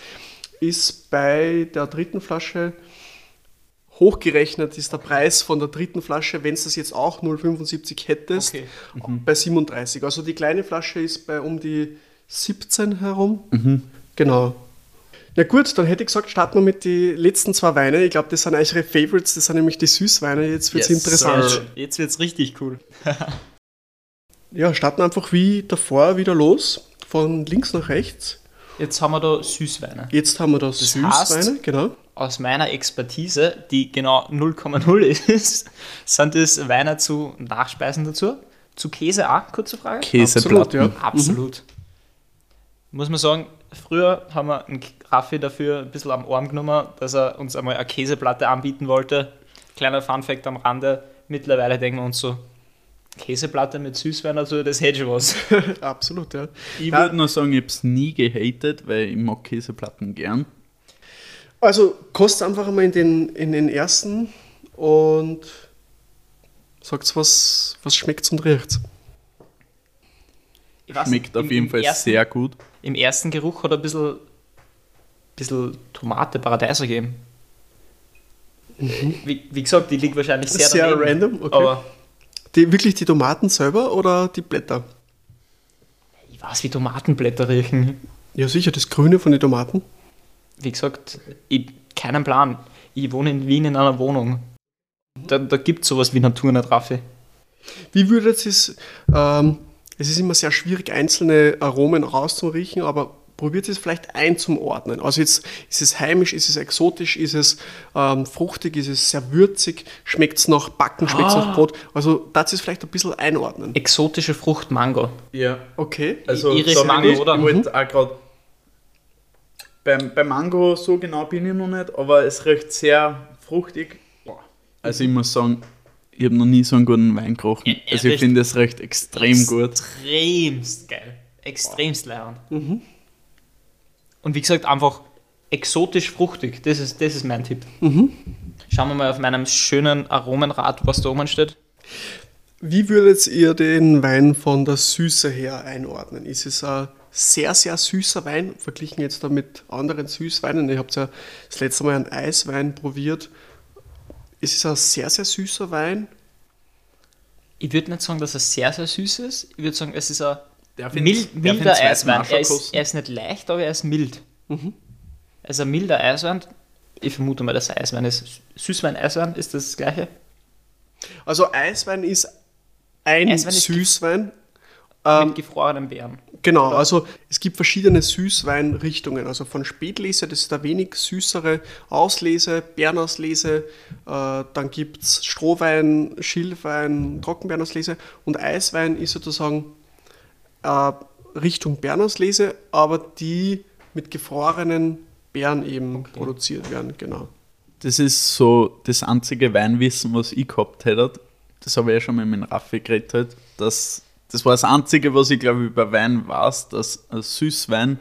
ist bei der dritten Flasche hochgerechnet ist der Preis von der dritten Flasche, wenn du das jetzt auch 0,75 hättest, Okay. bei 37. Also die kleine Flasche ist bei um die 17 herum. Genau. Ja gut, dann hätte ich gesagt, starten wir mit den letzten zwei Weinen. Ich glaube, das sind eure Favorites, das sind nämlich die Süßweine. Jetzt wird es Yes, interessant. sir. Jetzt wird's richtig cool. <laughs> Ja, starten einfach wie davor wieder los, von links nach rechts. Jetzt haben wir da Süßweine. Jetzt haben wir da Süßweine, heißt- genau. Aus meiner Expertise, die genau 0,0 <laughs> ist, sind das Weine zu Nachspeisen dazu. Zu Käse auch, kurze Frage. Käseplatten. Absolut, ja. Absolut. Muss man sagen, früher haben wir einen Raffi dafür ein bisschen am Arm genommen, dass er uns einmal eine Käseplatte anbieten wollte. Kleiner Funfact am Rande. Mittlerweile denken wir uns so, Käseplatte mit Süßwein dazu, das hätte schon was. <laughs> Absolut, ja. Ich würde nur sagen, ich habe es nie gehatet, weil ich mag Käseplatten gern. Also kostet einfach einmal in den, in den ersten und sagt was, was schmeckt und riecht. Weiß Schmeckt nicht, auf im- jeden im Fall ersten, sehr gut. Im ersten Geruch hat er ein bisschen, bisschen Tomate, Paradeiser gegeben. Wie, wie gesagt, die liegt wahrscheinlich sehr, Mhm. Sehr daneben, random, okay. Aber Die, wirklich die Tomaten selber oder die Blätter? ich weiß, wie Tomatenblätter riechen. Ja, sicher, das Grüne von den Tomaten. Wie gesagt, ich keinen Plan. Ich wohne in Wien in einer Wohnung. Da, da gibt es sowas wie Natur nicht, Raffi. Wie würdet ihr es, ähm, es ist immer sehr schwierig, einzelne Aromen rauszuriechen, aber probiert es vielleicht einzuordnen. Also jetzt ist es heimisch, ist es exotisch, ist es ähm, fruchtig, ist es sehr würzig, schmeckt es nach Backen, schmeckt es Ah. nach Brot. Also das ist vielleicht ein bisschen einordnen. Exotische Frucht Mango. Ja. Okay. Also, Iris da Mango, ich, oder? Ich wollte auch gerade. Beim, beim Mango so genau bin ich noch nicht, aber es riecht sehr fruchtig. Boah. Also, ich muss sagen, ich habe noch nie so einen guten Wein gerochen. Er- er Also, ich finde, es riecht extrem gut. Extremst geil. Extremst leibend. Und wie gesagt, einfach exotisch fruchtig. Das ist, das ist mein Tipp. Schauen wir mal auf meinem schönen Aromenrad, was da oben steht. Wie würdet ihr den Wein von der Süße her einordnen? Ist es ein sehr, sehr süßer Wein, verglichen jetzt da mit anderen Süßweinen? Ihr habt ja das letzte Mal einen Eiswein probiert. Ist es ein sehr, sehr süßer Wein? Ich würde nicht sagen, dass er sehr, sehr süß ist. Ich würde sagen, es ist ein mild, milder Eiswein. Er ist, er ist nicht leicht, aber er ist mild. Er ist ein milder Eiswein. Ich vermute mal, dass er Eiswein ist. Süßwein, Eiswein, ist das das gleiche? Also Eiswein ist ein Eiswein ist Süßwein. Ähm, Mit gefrorenen Beeren. Genau, also es gibt verschiedene Süßweinrichtungen. Also von Spätlese, das ist der wenig süßere Auslese, Beerenauslese. Äh, dann gibt es Strohwein, Schilfwein, Trockenbeerenauslese. Und Eiswein ist sozusagen äh, Richtung Beerenauslese, aber die mit gefrorenen Beeren eben produziert werden. Genau. Das ist so das einzige Weinwissen, was ich gehabt hätte. Das habe ich ja schon mal mit dem Raffi geredet. Dass, das war das Einzige, was ich glaube über Wein weiß, dass ein Süßwein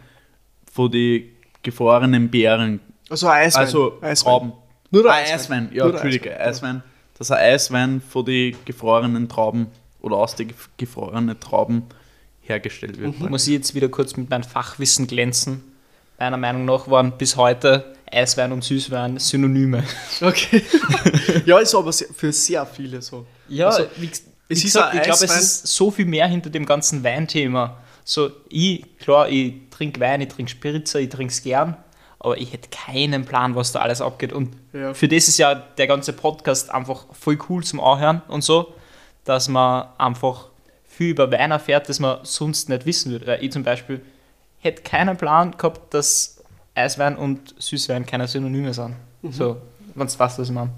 von den gefrorenen Beeren, Also Eiswein. also Eiswein. Trauben. Nur der ah, Eiswein. Eiswein. Ja, Nur der Entschuldige, Eiswein, Eiswein. Dass ein Eiswein von den gefrorenen Trauben oder aus den gef- gefrorenen Trauben hergestellt wird. Muss ich jetzt wieder kurz mit meinem Fachwissen glänzen. Meiner Meinung nach waren bis heute Eiswein und Süßwein Synonyme. Okay. <laughs> ja, ist aber für sehr viele so. Ja, Also, es ich glaube, es Eiswein- ist so viel mehr hinter dem ganzen Weinthema. So, ich, klar, ich trinke Wein, ich trinke Spritzer, ich trinke es gern, aber ich hätte keinen Plan, was da alles abgeht. Und Ja. für das ist ja der ganze Podcast einfach voll cool zum Anhören und so, dass man einfach viel über Wein erfährt, das man sonst nicht wissen würde. Weil ich zum Beispiel hätte keinen Plan gehabt, dass Eiswein und Süßwein keine Synonyme sind. So, wenn du weißt, was ich meine.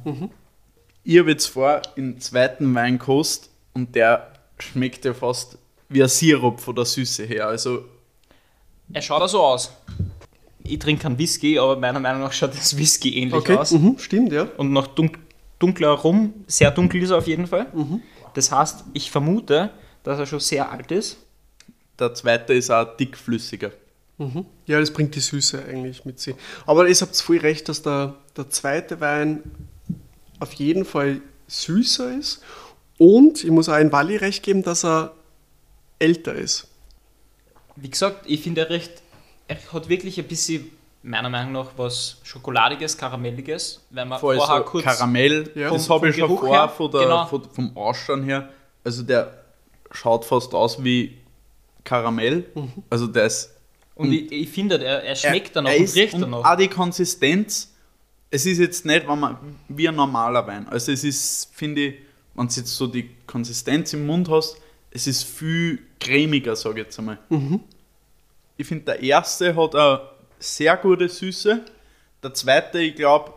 Ich habe jetzt vor den zweiten Wein gekostet und der schmeckt ja fast wie ein Sirup von der Süße her. Also Er schaut auch so aus. Ich trinke keinen Whisky, aber meiner Meinung nach schaut das Whisky ähnlich Okay, aus. mhm, stimmt, ja. Und noch dunk dunkler Rum, sehr dunkel ist er auf jeden Fall. Das heißt, ich vermute, dass er schon sehr alt ist. der zweite ist auch dickflüssiger. Mhm. Ja, das bringt die Süße eigentlich mit sich. Aber ihr habt voll recht, dass der, der zweite Wein auf jeden Fall süßer ist. Und ich muss auch ein Walli recht geben, dass er älter ist. Wie gesagt, ich finde er recht, er hat wirklich ein bisschen, meiner Meinung nach, was Schokoladiges, Karamelliges, wenn man Voll vorher so kurz Karamell, Ja. das habe ich schon Geruch vor, her, von der, genau. von, vom Ausschauen her. Also der schaut fast aus wie Karamell. Mhm. Also der ist und ich, ich finde, er, er schmeckt danach er und ist- riecht und danach. Auch die Konsistenz, es ist jetzt nicht wenn man, wie ein normaler Wein. Also es ist, finde ich, wenn du jetzt so die Konsistenz im Mund hast, es ist viel cremiger, sage ich jetzt einmal. Ich finde, der erste hat eine sehr gute Süße. Der zweite, ich glaube,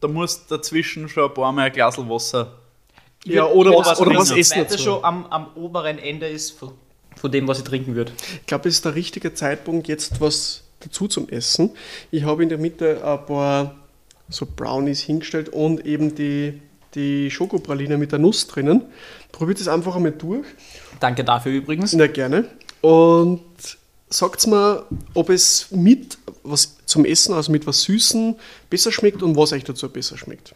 da muss dazwischen schon ein paar Mal ein Glas Wasser. Ja, oder Ja, was, oder was der essen zweite dazu. schon am, am oberen Ende ist von, von dem, was ich trinken würde. Ich glaube, es ist der richtige Zeitpunkt, jetzt was dazu zum Essen. Ich habe in der Mitte ein paar so Brownies hingestellt und eben die, die Schokopraline mit der Nuss drinnen. Probiert es einfach einmal durch. Danke dafür übrigens. Na gerne. Und sagt mir, ob es mit was zum Essen, also mit was Süßen, besser schmeckt und was euch dazu besser schmeckt.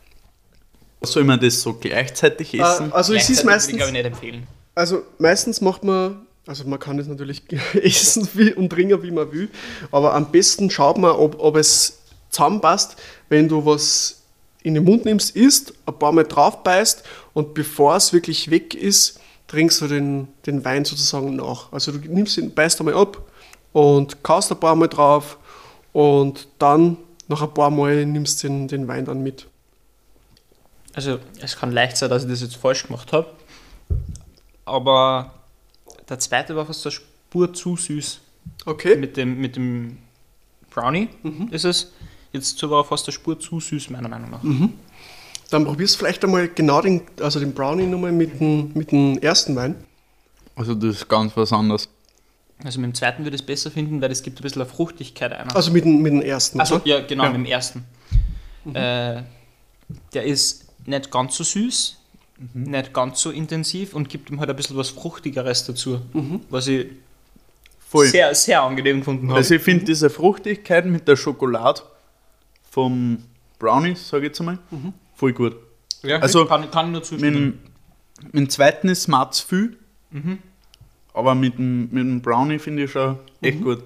Soll man das so gleichzeitig essen? Äh, also es ist Gleichzeitig würde meistens, ich, ich, nicht empfehlen. also meistens macht man, also man kann es natürlich <laughs> essen wie, und trinken, wie man will, aber am besten schaut man, ob, ob es zusammenpasst, wenn du was in den Mund nimmst, isst, ein paar Mal drauf beißt und bevor es wirklich weg ist, trinkst du den, den Wein sozusagen nach. Also du nimmst ihn, beißt einmal ab und kaust ein paar Mal drauf und dann nach ein paar Mal nimmst du den, den Wein dann mit. Also es kann leicht sein, dass ich das jetzt falsch gemacht habe. Aber der zweite war fast eine Spur zu süß. Okay. Mit dem, mit dem Brownie ist es. Jetzt war er fast eine Spur zu süß, meiner Meinung nach. Dann probierst du vielleicht einmal genau den, also den Brownie nochmal mit dem, mit dem ersten Wein. Also das ist ganz was anderes. Also mit dem zweiten würde ich es besser finden, weil es gibt ein bisschen eine Fruchtigkeit einer. Also mit dem, mit dem ersten. Also, ja, genau, Ja. mit dem ersten. Äh, der ist nicht ganz so süß, nicht ganz so intensiv und gibt ihm halt ein bisschen was Fruchtigeres dazu, was ich Voll. sehr, sehr angenehm gefunden habe. Also ich finde diese Fruchtigkeit mit der Schokolade vom Brownies, sage ich jetzt einmal, voll gut. ja, also kann, kann ich nur Mit, zustimmen. dem- mit dem zweiten ist smart zu viel, aber mit dem, mit dem Brownie finde ich schon echt gut.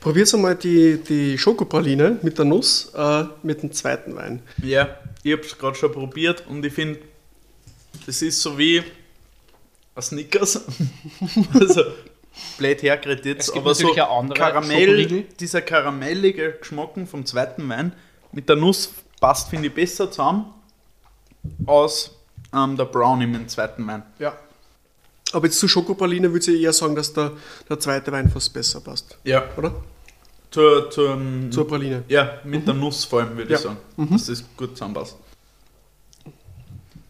Probiert einmal die, die Schokopraline mit der Nuss äh, mit dem zweiten Wein. Ja, ich habe es gerade schon probiert und ich finde, das ist so wie ein Snickers. <laughs> also, blöd hergeredet jetzt, Es gibt aber so natürlich auch andere Karamell, dieser karamellige Geschmack vom zweiten Wein mit der Nuss passt, finde ich, besser zusammen als ähm, der Brownie mit dem zweiten Wein. Ja. Aber jetzt zu Schokopraline würde ich eher sagen, dass der, der zweite Wein fast besser passt. Ja, Oder? zur, zum, Zur Praline. ja mit der Nuss vor allem, würde ich Ja. sagen, dass das gut zusammenpasst.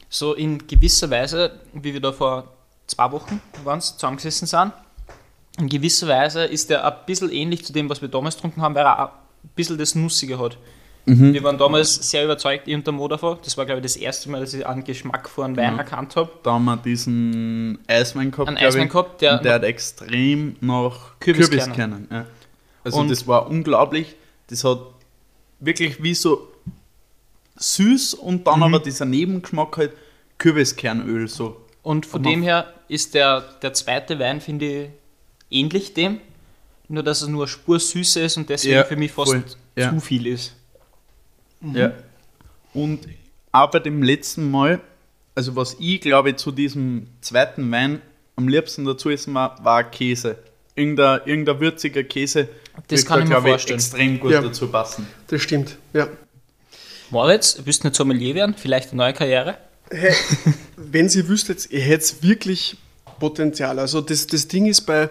So in gewisser Weise, wie wir da vor zwei Wochen waren, zusammengesessen sind, in gewisser Weise ist der ein bisschen ähnlich zu dem, was wir damals getrunken haben, weil er auch ein bisschen das Nussige hat. Wir waren damals sehr überzeugt, ich und der Mo davon. Das war, glaube ich, das erste Mal, dass ich einen Geschmack von einem Wein Ja. erkannt habe. Da haben wir diesen Eiswein gehabt, Einen Eiswein ich. gehabt, der- der hat extrem nach Kürbiskerne. Kürbiskernen. Ja. Also Und- das war unglaublich. Das hat wirklich wie so süß und dann aber dieser Nebengeschmack halt Kürbiskernöl so. Und von dem her ist der, der zweite Wein, finde ich, ähnlich dem. Nur, dass er nur eine Spur süßer ist und deswegen Ja, für mich fast voll. Ja. zu viel ist. Ja. Und bei dem letzten Mal, also was ich glaube zu diesem zweiten Wein am liebsten dazu essen war, war Käse. Irgendein, irgendein würziger Käse Das kann ich mir vorstellen. extrem gut Ja. dazu passen. Das stimmt, ja. Moritz, willst du nicht Sommelier werden? Vielleicht eine neue Karriere? Hey, <laughs> wenn Sie wüsstet, ihr hättet wirklich Potenzial. Also das, das Ding ist bei,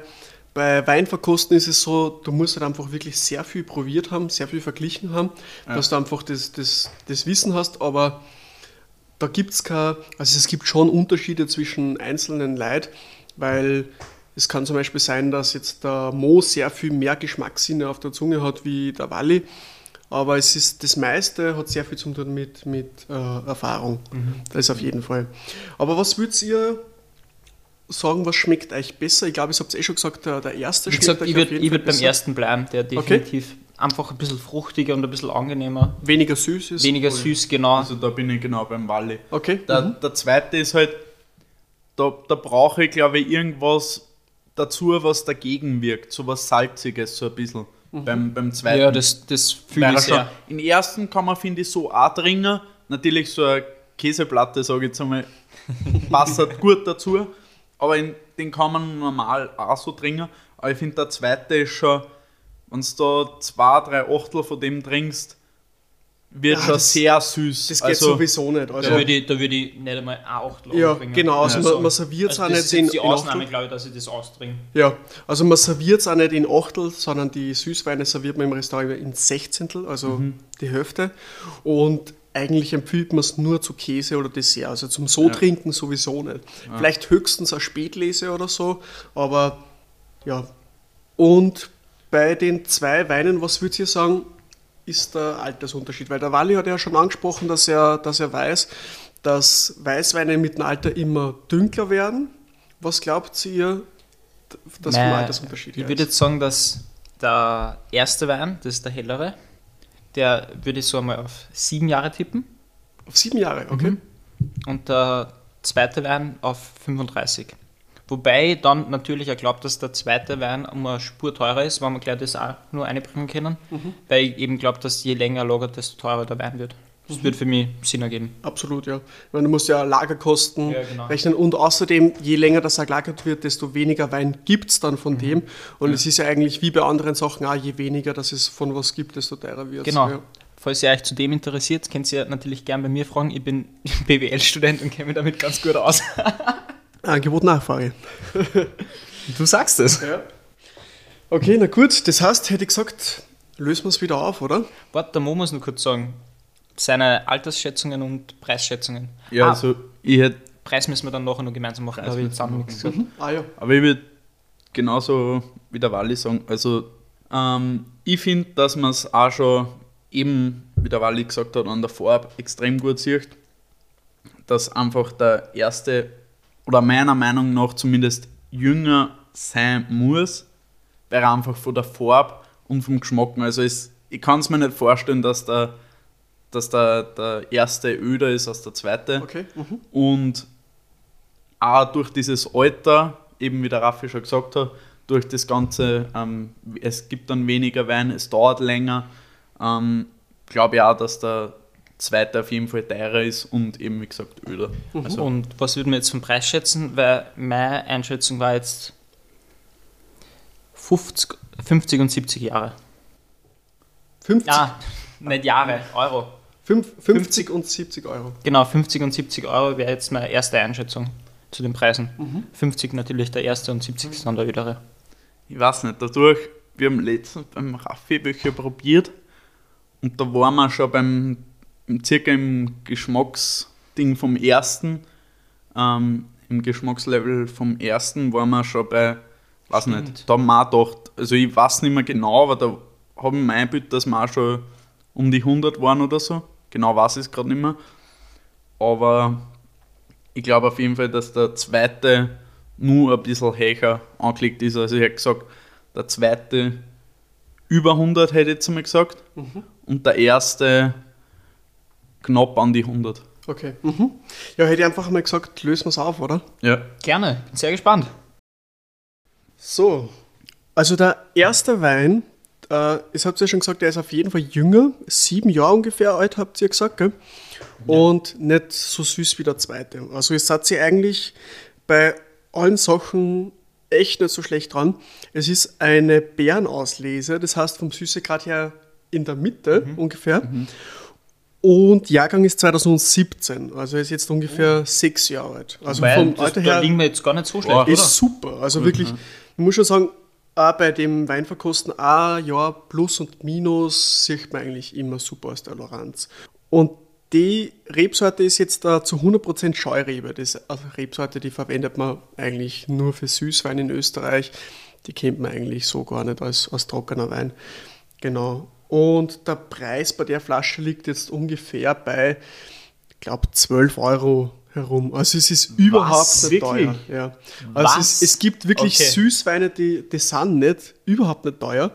bei Weinverkosten ist es so, du musst halt einfach wirklich sehr viel probiert haben, sehr viel verglichen haben, dass du einfach das, das, das Wissen hast, aber da gibt es keine, also es gibt schon Unterschiede zwischen einzelnen Leid, weil es kann zum Beispiel sein, dass jetzt der Mo sehr viel mehr Geschmackssinne auf der Zunge hat wie der Walli, aber es ist, das meiste hat sehr viel zu tun mit, mit äh, Erfahrung. Das auf jeden Fall. Aber was würdet ihr sagen, was schmeckt euch besser? Ich glaube, ich habe es eh schon gesagt, der, der erste Wie schmeckt gesagt, euch ich würde würd beim ersten bleiben, der definitiv einfach ein bisschen fruchtiger und ein bisschen angenehmer. Weniger süß ist. Weniger süß, genau. Also da bin ich genau beim Walli. Okay. Der, mhm. der zweite ist halt, da, da brauche ich glaube ich irgendwas dazu, was dagegen wirkt. So was Salziges, so ein bisschen. Beim, beim zweiten. ja, das, das fühle ich sehr. Im ersten kann man, finde ich, so auch trinken. Natürlich so eine Käseplatte, sage ich jetzt einmal, <laughs> passt halt gut dazu. Aber in, den kann man normal auch so trinken. Aber ich finde, der zweite ist schon, wenn du da zwei, drei Achtel von dem trinkst, wird Ja, schon das- sehr süß. Das geht also, sowieso nicht. Also, Da würde ich, da würd ich nicht einmal ein Achtel ja, anbringen. genau. Also, Ja, man, man serviert es also auch das nicht ist in, jetzt die in Ausnahme, Achtel. glaube ich, dass ich das austrinke. Ja, also man serviert es auch nicht in Achtel, sondern die Süßweine serviert man im Restaurant in Sechzehntel, also Mhm. die Hälfte. Und eigentlich empfiehlt man es nur zu Käse oder Dessert. Also zum so Ja. trinken sowieso nicht. Vielleicht höchstens eine Spätlese oder so, aber ja. Und bei den zwei Weinen, was würdet ihr sagen, ist der Altersunterschied? Weil der Wally hat ja schon angesprochen, dass er, dass er weiß, dass Weißweine mit dem Alter immer dunkler werden. Was glaubt ihr, dass vom Nein, Altersunterschied Ich her würde ist? jetzt sagen, dass der erste Wein, das ist der hellere, der würde ich so einmal auf sieben Jahre tippen. Auf sieben Jahre, okay. Mhm. Und der zweite Wein auf 35. Wobei ich dann natürlich auch glaube, dass der zweite Wein um eine Spur teurer ist, weil wir gleich das auch nur einbringen können. Mhm. Weil ich eben glaube, dass je länger er lagert, desto teurer der Wein wird. Das Mhm. wird für mich Sinn ergeben. Absolut, ja. Ich meine, du musst ja Lagerkosten Ja, genau. rechnen und außerdem, je länger das gelagert wird, desto weniger Wein gibt es dann Mhm. von dem. Und es ist ja eigentlich wie bei anderen Sachen auch, je weniger dass es von was gibt, desto teurer wird es. Genau. Ja. Falls ihr euch zu dem interessiert, könnt ihr natürlich gern bei mir fragen. Ich bin <laughs> BWL-Student und kenne mich damit ganz gut aus. <laughs> Angebot Nachfrage. <laughs> Du sagst es. Ja. Okay, na gut, das heißt, hätte ich gesagt, lösen wir es wieder auf, oder? Warte, Mo muss nur kurz sagen. Seine Altersschätzungen und Preisschätzungen. ja, Ah, also ich hätte Preis müssen wir dann nachher noch gemeinsam machen. Da habe ich müssen jetzt auch nichts machen. gesagt. Ah ja. Aber ich würde genauso wie der Walli sagen, also ähm, ich finde, dass man es auch schon eben, wie der Walli gesagt hat, an der Farbe extrem gut sieht, dass einfach der erste, oder meiner Meinung nach zumindest jünger sein muss, weil er einfach von der Farbe und vom Geschmack, also es, ich kann es mir nicht vorstellen, dass der, dass der, der erste öder ist als der zweite. Okay. Mhm. Und auch durch dieses Alter, eben wie der Raffi schon gesagt hat, durch das Ganze, ähm, es gibt dann weniger Wein, es dauert länger, ähm, glaube ich auch, dass der zweite auf jeden Fall teurer ist und eben wie gesagt öder. Also, Und was würden wir jetzt vom Preis schätzen? Weil meine Einschätzung war jetzt 50, 50 und 70 Jahre. 50, Ja, nicht Jahre, Euro. Fünf- 50 und 70 Euro. Genau, 50 und 70 Euro wäre jetzt meine erste Einschätzung zu den Preisen. 50 natürlich der erste und 70 dann der ödere. ich weiß nicht, dadurch, wir haben letztens beim Raffi welche probiert und da waren wir schon beim circa im Geschmacksding vom ersten, ähm, im Geschmackslevel vom ersten waren wir schon bei, weiß Stimmt. nicht, da haben wir gedacht, also ich weiß nicht mehr genau, aber da haben wir eingebildet, dass wir auch schon um die 100 waren oder so. Genau weiß ich es gerade nicht mehr. Aber ich glaube auf jeden Fall, dass der zweite nur ein bisschen höher angelegt ist. Also ich hätte gesagt, der zweite über 100 hätte ich jetzt mal gesagt und der erste knapp an die 100. Okay. Mhm. Ja, hätte ich einfach mal gesagt, lösen wir es auf, oder? Ja. Gerne, bin sehr gespannt. So, also der erste Wein, äh, ich habt ja schon gesagt, der ist auf jeden Fall jünger, sieben Jahre ungefähr alt, habt ihr gesagt, gell? Und nicht so süß wie der zweite. Also ihr seid ihr eigentlich bei allen Sachen echt nicht so schlecht dran. Es ist eine Bärenauslese, das heißt vom Süßegrad her in der Mitte ungefähr. Und Jahrgang ist 2017, also er ist jetzt ungefähr sechs Jahre alt. Also Weil vom das, Alter da her liegen wir jetzt gar nicht so schlecht, Boah, oder? ist super. Also wirklich, ich muss schon sagen, auch bei dem Weinverkosten, ein Jahr Plus und Minus sieht man eigentlich immer super aus der Toleranz. Und die Rebsorte ist jetzt da zu 100% Scheurebe. Das ist eine Rebsorte, die verwendet man eigentlich nur für Süßwein in Österreich. Die kennt man eigentlich so gar nicht als, als trockener Wein. Genau. Und der Preis bei der Flasche liegt jetzt ungefähr bei, ich glaube, 12 Euro herum. Also es ist überhaupt Was? nicht Wirklich? teuer. Ja. Also es, es gibt wirklich Okay. Süßweine, die, die sind nicht, überhaupt nicht teuer.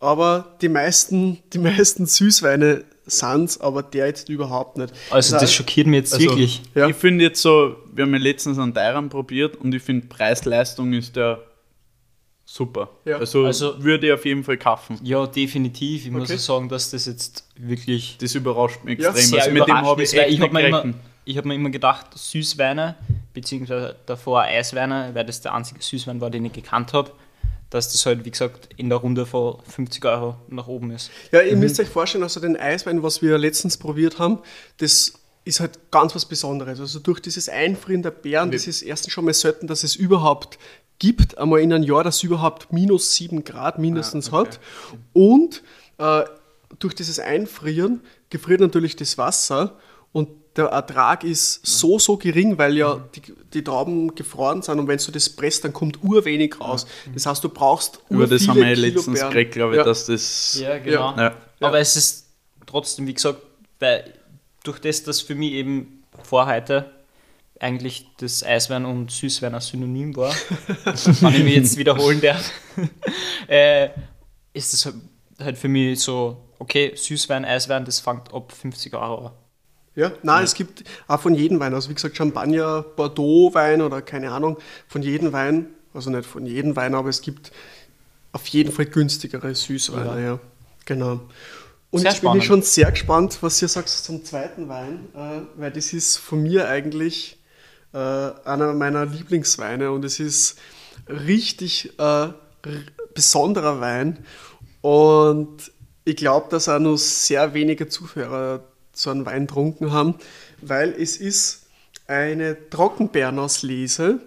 Aber die meisten, die meisten Süßweine sind aber der jetzt überhaupt nicht. Also das schockiert mich jetzt Also, wirklich. Ja. Ich finde jetzt so, wir haben ja letztens einen Teiran probiert und ich finde Preis-Leistung ist der super. Ja. Also, Also- würde ich auf jeden Fall kaufen. Ja, definitiv. Ich muss Okay. auch sagen, dass das jetzt wirklich Das überrascht mich Ja, extrem. sehr also mit dem habe ich echt nicht gerechnet. Ich hab mir immer gedacht, Süßweine, beziehungsweise davor Eisweine, weil das der einzige Süßwein war, den ich gekannt habe, dass das halt, wie gesagt, in der Runde von 50 Euro nach oben ist. Ja, ihr müsst euch vorstellen, also den Eiswein, was wir letztens probiert haben, das ist halt ganz was Besonderes. Also durch dieses Einfrieren der Beeren, das ist erstens schon mal selten, dass es überhaupt gibt, einmal in einem Jahr, das überhaupt minus 7 Grad mindestens hat. Und äh, durch dieses Einfrieren gefriert natürlich das Wasser und der Ertrag ist so, so gering, weil ja die, die Trauben gefroren sind und wenn du das presst, dann kommt urwenig raus. Das heißt, du brauchst Über das haben wir ja letztens gekriegt, glaube ich, Ja. dass das. genau. Ja. Aber es ist trotzdem, wie gesagt, weil durch das, dass für mich eben vor heute eigentlich das Eiswein und Süßwein ein Synonym war, <laughs> wenn ich mich jetzt wiederholen darf, <laughs> äh, ist es halt, halt für mich so, okay, Süßwein, Eiswein, das fängt ab 50 Euro an. Ja, nein, es gibt auch von jedem Wein, also wie gesagt, Champagner, Bordeaux-Wein oder keine Ahnung, von jedem Wein, also nicht von jedem Wein, aber es gibt auf jeden Fall günstigere Süßweine, ja. Genau. Und Sehr bin spannend. ich schon sehr gespannt, was ihr sagt zum zweiten Wein, äh, weil das ist von mir eigentlich äh, einer meiner Lieblingsweine und es ist richtig äh, besonderer Wein und ich glaube, dass auch nur sehr wenige Zuhörer so einen Wein getrunken haben, weil es ist eine Trockenbeerenauslese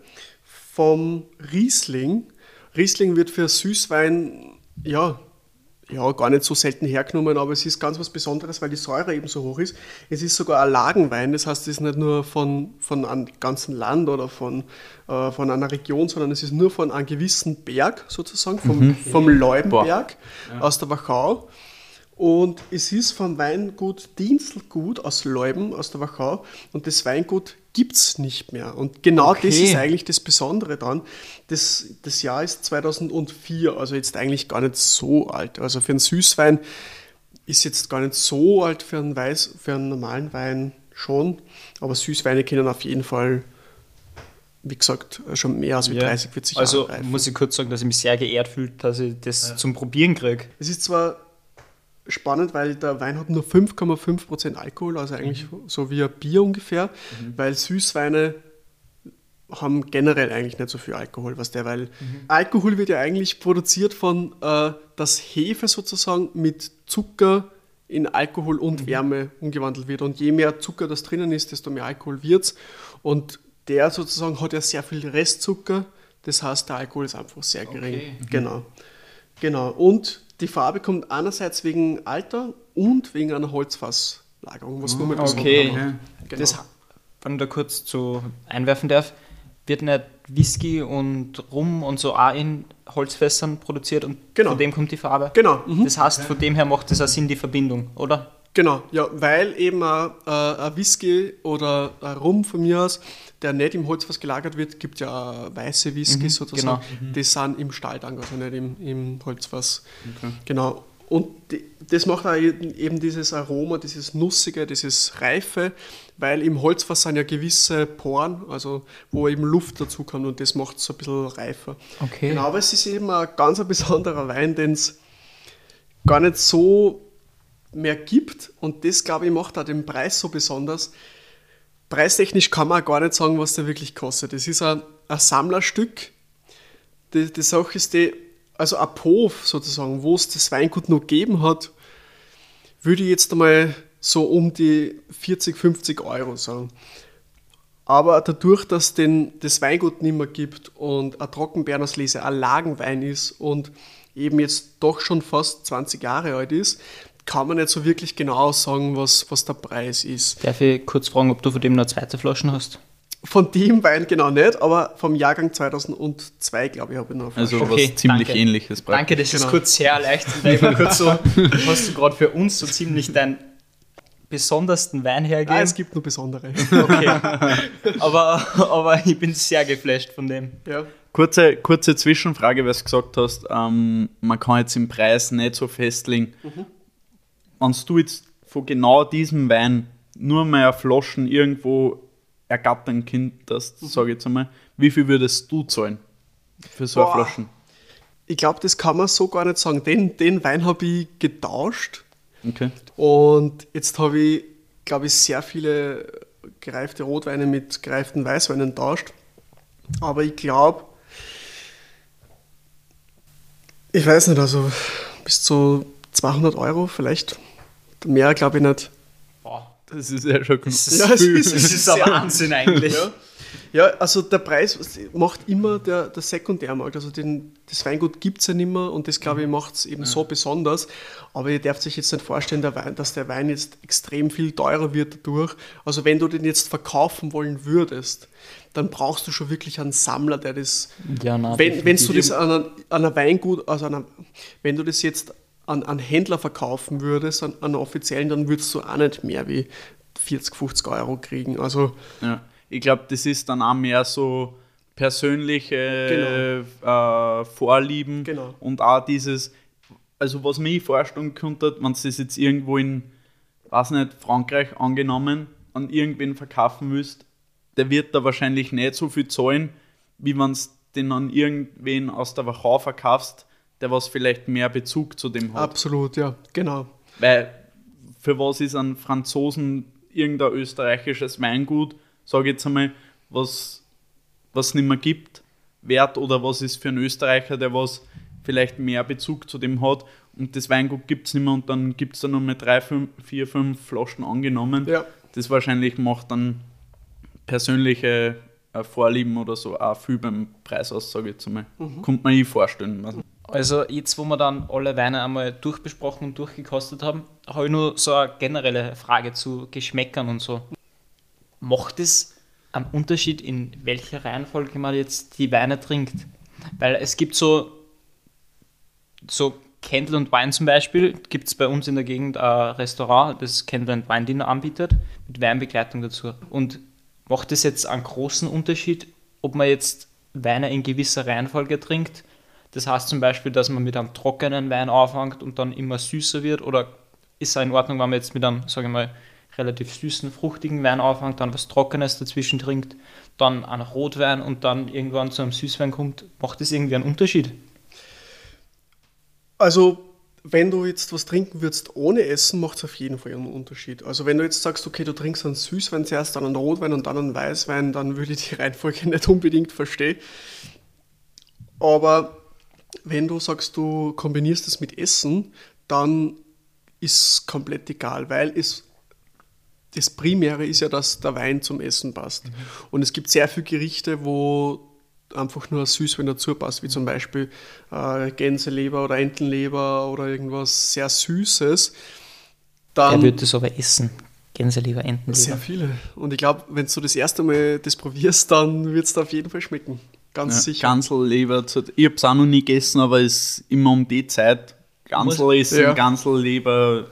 vom Riesling. Riesling wird für Süßwein, ja, ja, gar nicht so selten hergenommen, aber es ist ganz was Besonderes, weil die Säure eben so hoch ist. Es ist sogar ein Lagenwein, das heißt, es ist nicht nur von, von einem ganzen Land oder von, äh, von einer Region, sondern es ist nur von einem gewissen Berg sozusagen, vom, vom Leubenberg aus der Wachau. Und es ist vom Weingut Dienstelgut aus Leuben, aus der Wachau. Und das Weingut gibt es nicht mehr. Und genau das Okay. ist eigentlich das Besondere dran. Das, das Jahr ist 2004, also jetzt eigentlich gar nicht so alt. Also für einen Süßwein ist jetzt gar nicht so alt, für einen, Weiß, für einen normalen Wein schon. Aber Süßweine können auf jeden Fall, wie gesagt, schon mehr als wie 30, 40 also Jahre reifen. muss ich kurz sagen, dass ich mich sehr geehrt fühle, dass ich das zum Probieren kriege. Es ist zwar spannend, weil der Wein hat nur 5,5% Alkohol, also eigentlich so wie ein Bier ungefähr, weil Süßweine haben generell eigentlich nicht so viel Alkohol, was der, weil Alkohol wird ja eigentlich produziert von, äh, dass Hefe sozusagen mit Zucker in Alkohol und Wärme umgewandelt wird. Und je mehr Zucker das drinnen ist, desto mehr Alkohol wird es. Und der sozusagen hat ja sehr viel Restzucker, das heißt, der Alkohol ist einfach sehr gering. Okay. Genau. Genau. Und die Farbe kommt einerseits wegen Alter und wegen einer Holzfasslagerung, was nur mit Okay. Genau. Das, wenn ich da kurz zu einwerfen darf, wird nicht Whisky und Rum und so auch in Holzfässern produziert und Genau. von dem kommt die Farbe. Genau. Mhm. Das heißt, von dem her macht das auch Sinn, die Verbindung, oder? Genau, ja, weil eben ein, äh, ein Whisky oder ein Rum von mir aus, der nicht im Holzfass gelagert wird, gibt ja weiße Whisky sozusagen, die sind im Stahltank, also nicht im, im Holzfass. Genau. Und das macht auch eben dieses Aroma, dieses Nussige, dieses Reife, weil im Holzfass sind ja gewisse Poren, also wo eben Luft dazu kommt und das macht es so ein bisschen reifer. Okay. Genau, aber es ist eben ein ganz ein besonderer Wein, den es gar nicht so mehr gibt und das, glaube ich, macht auch den Preis so besonders. Preistechnisch kann man auch gar nicht sagen, was der wirklich kostet. Das ist ein, ein Sammlerstück. Die, die Sache ist die, also ein Hof sozusagen, wo es das Weingut noch gegeben hat, würde ich jetzt einmal so um die 40, 50 Euro sagen. Aber dadurch, dass den, das Weingut nicht mehr gibt und ein Trockenbeerenauslese ein Lagenwein ist und eben jetzt doch schon fast 20 Jahre alt ist, kann man nicht so wirklich genau sagen, was, was der Preis ist. Darf ich kurz fragen, ob du von dem noch zweite Flaschen hast? Von dem Wein genau nicht, aber vom Jahrgang 2002, glaube ich, habe ich noch. eine Also. Okay, was ziemlich danke. ähnliches. praktisch. Danke, das ist Genau. kurz sehr war kurz so, <laughs> hast du gerade für uns so ziemlich dein besondersten Wein hergeben. Ah, es gibt nur besondere. Okay. <laughs> aber, aber ich bin sehr geflasht von dem. ja. Kurze, kurze Zwischenfrage, weil du gesagt hast, ähm, man kann jetzt den Preis nicht so festlegen. Wenn du jetzt von genau diesem Wein nur mehr Flaschen irgendwo ergattern könntest, sage ich jetzt einmal, wie viel würdest du zahlen für so eine Boah. Flaschen? Ich glaube, das kann man so gar nicht sagen. Den, den Wein habe ich getauscht Okay. und jetzt habe ich, glaube ich, sehr viele gereifte Rotweine mit gereiften Weißweinen tauscht. Aber ich glaube, ich weiß nicht, also bis zu 200 Euro vielleicht. Mehr glaube ich nicht. Boah, Das ist ja schon das ist, <laughs> Ja, es ist- das ist ein Wahnsinn eigentlich. Ja. Ja, also der Preis macht immer der, der Sekundärmarkt. Also den, das Weingut gibt es ja nicht mehr und das, glaube ich, macht es eben so besonders. Aber ihr dürft sich jetzt nicht vorstellen, der Wein, dass der Wein jetzt extrem viel teurer wird dadurch. Also wenn du den jetzt verkaufen wollen würdest, dann brauchst du schon wirklich einen Sammler, der das Ja, nein, wenn, wenn du das an einer, an einer Weingut, also an einer, wenn du das jetzt an einen Händler verkaufen würdest, an, an offiziellen, dann würdest du auch nicht mehr wie 40, 50 Euro kriegen. Also Ja. Ich glaube, das ist dann auch mehr so persönliche äh, Vorlieben Genau. und auch dieses, also was mir vorstellen könnte, wenn es das jetzt irgendwo in, weiß nicht, Frankreich angenommen, an irgendwen verkaufen müsst, der wird da wahrscheinlich nicht so viel zahlen, wie wenn es den an irgendwen aus der Wachau verkaufst, der was vielleicht mehr Bezug zu dem hat. absolut, ja, genau. Weil für was ist ein Franzosen irgendein österreichisches Weingut, sage ich jetzt einmal, was was nicht mehr gibt, wert oder was ist für einen Österreicher, der was vielleicht mehr Bezug zu dem hat und das Weingut gibt es nicht mehr und dann gibt es da noch mal drei, fünf, vier, fünf Flaschen angenommen. Ja. Das wahrscheinlich macht dann persönliche äh, Vorlieben oder so auch viel beim Preis aus, sage ich jetzt einmal. Kommt man eh vorstellen. Also, Also jetzt, wo wir dann alle Weine einmal durchbesprochen und durchgekostet haben, habe ich nur so eine generelle Frage zu Geschmäckern und so. Macht es einen Unterschied, in welcher Reihenfolge man jetzt die Weine trinkt? Weil es gibt so, so Candle und Wein zum Beispiel, gibt es bei uns in der Gegend ein Restaurant, das Candle and Wine Dinner anbietet, mit Weinbegleitung dazu. Und macht es jetzt einen großen Unterschied, ob man jetzt Weine in gewisser Reihenfolge trinkt? Das heißt zum Beispiel, dass man mit einem trockenen Wein anfängt und dann immer süßer wird? Oder ist es in Ordnung, wenn man jetzt mit einem, sage ich mal, relativ süßen, fruchtigen Wein anfängt, dann was Trockenes dazwischen trinkt, dann einen Rotwein und dann irgendwann zu einem Süßwein kommt? Macht das irgendwie einen Unterschied? Also, wenn du jetzt was trinken würdest ohne Essen, macht es auf jeden Fall einen Unterschied. Also, wenn du jetzt sagst, okay, du trinkst einen Süßwein zuerst, dann einen Rotwein und dann einen Weißwein, dann würde ich die Reihenfolge <laughs> nicht unbedingt verstehen. Aber wenn du sagst, du kombinierst es mit Essen, dann ist komplett egal, weil es das Primäre ist ja, dass der Wein zum Essen passt. Und es gibt sehr viele Gerichte, wo einfach nur Süßwein dazu passt, wie zum Beispiel äh, Gänseleber oder Entenleber oder irgendwas sehr Süßes. Wer Dann würde das aber essen? Gänseleber, sehr Entenleber. viele. Und ich glaube, wenn du das erste Mal das probierst, dann wird es auf jeden Fall schmecken. Ganz Ja, sicher. Ganselleber. zu- Ich habe es auch noch nie gegessen, aber es ist immer um die Zeit. Gansel essen, Ja. Ganselleber.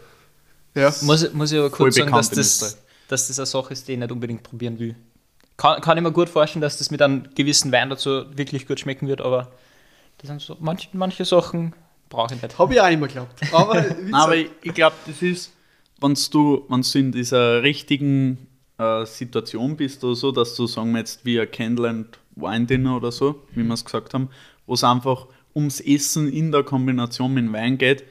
ja. Muss, muss ich aber kurz sagen, dass das, dass das eine Sache ist, die ich nicht unbedingt probieren will. Kann, kann ich mir gut vorstellen, dass das mit einem gewissen Wein dazu wirklich gut schmecken wird, aber das sind so, manche, manche Sachen brauche ich nicht. Habe ich auch immer geglaubt. <laughs> Aber, aber ich, ich glaube, das ist, wenn du, wenn du in dieser richtigen äh, Situation bist oder so, dass du, sagen wir jetzt, wie ein Candle and Wine Dinner oder so, wie wir es gesagt haben, wo es einfach ums Essen in der Kombination mit Wein geht.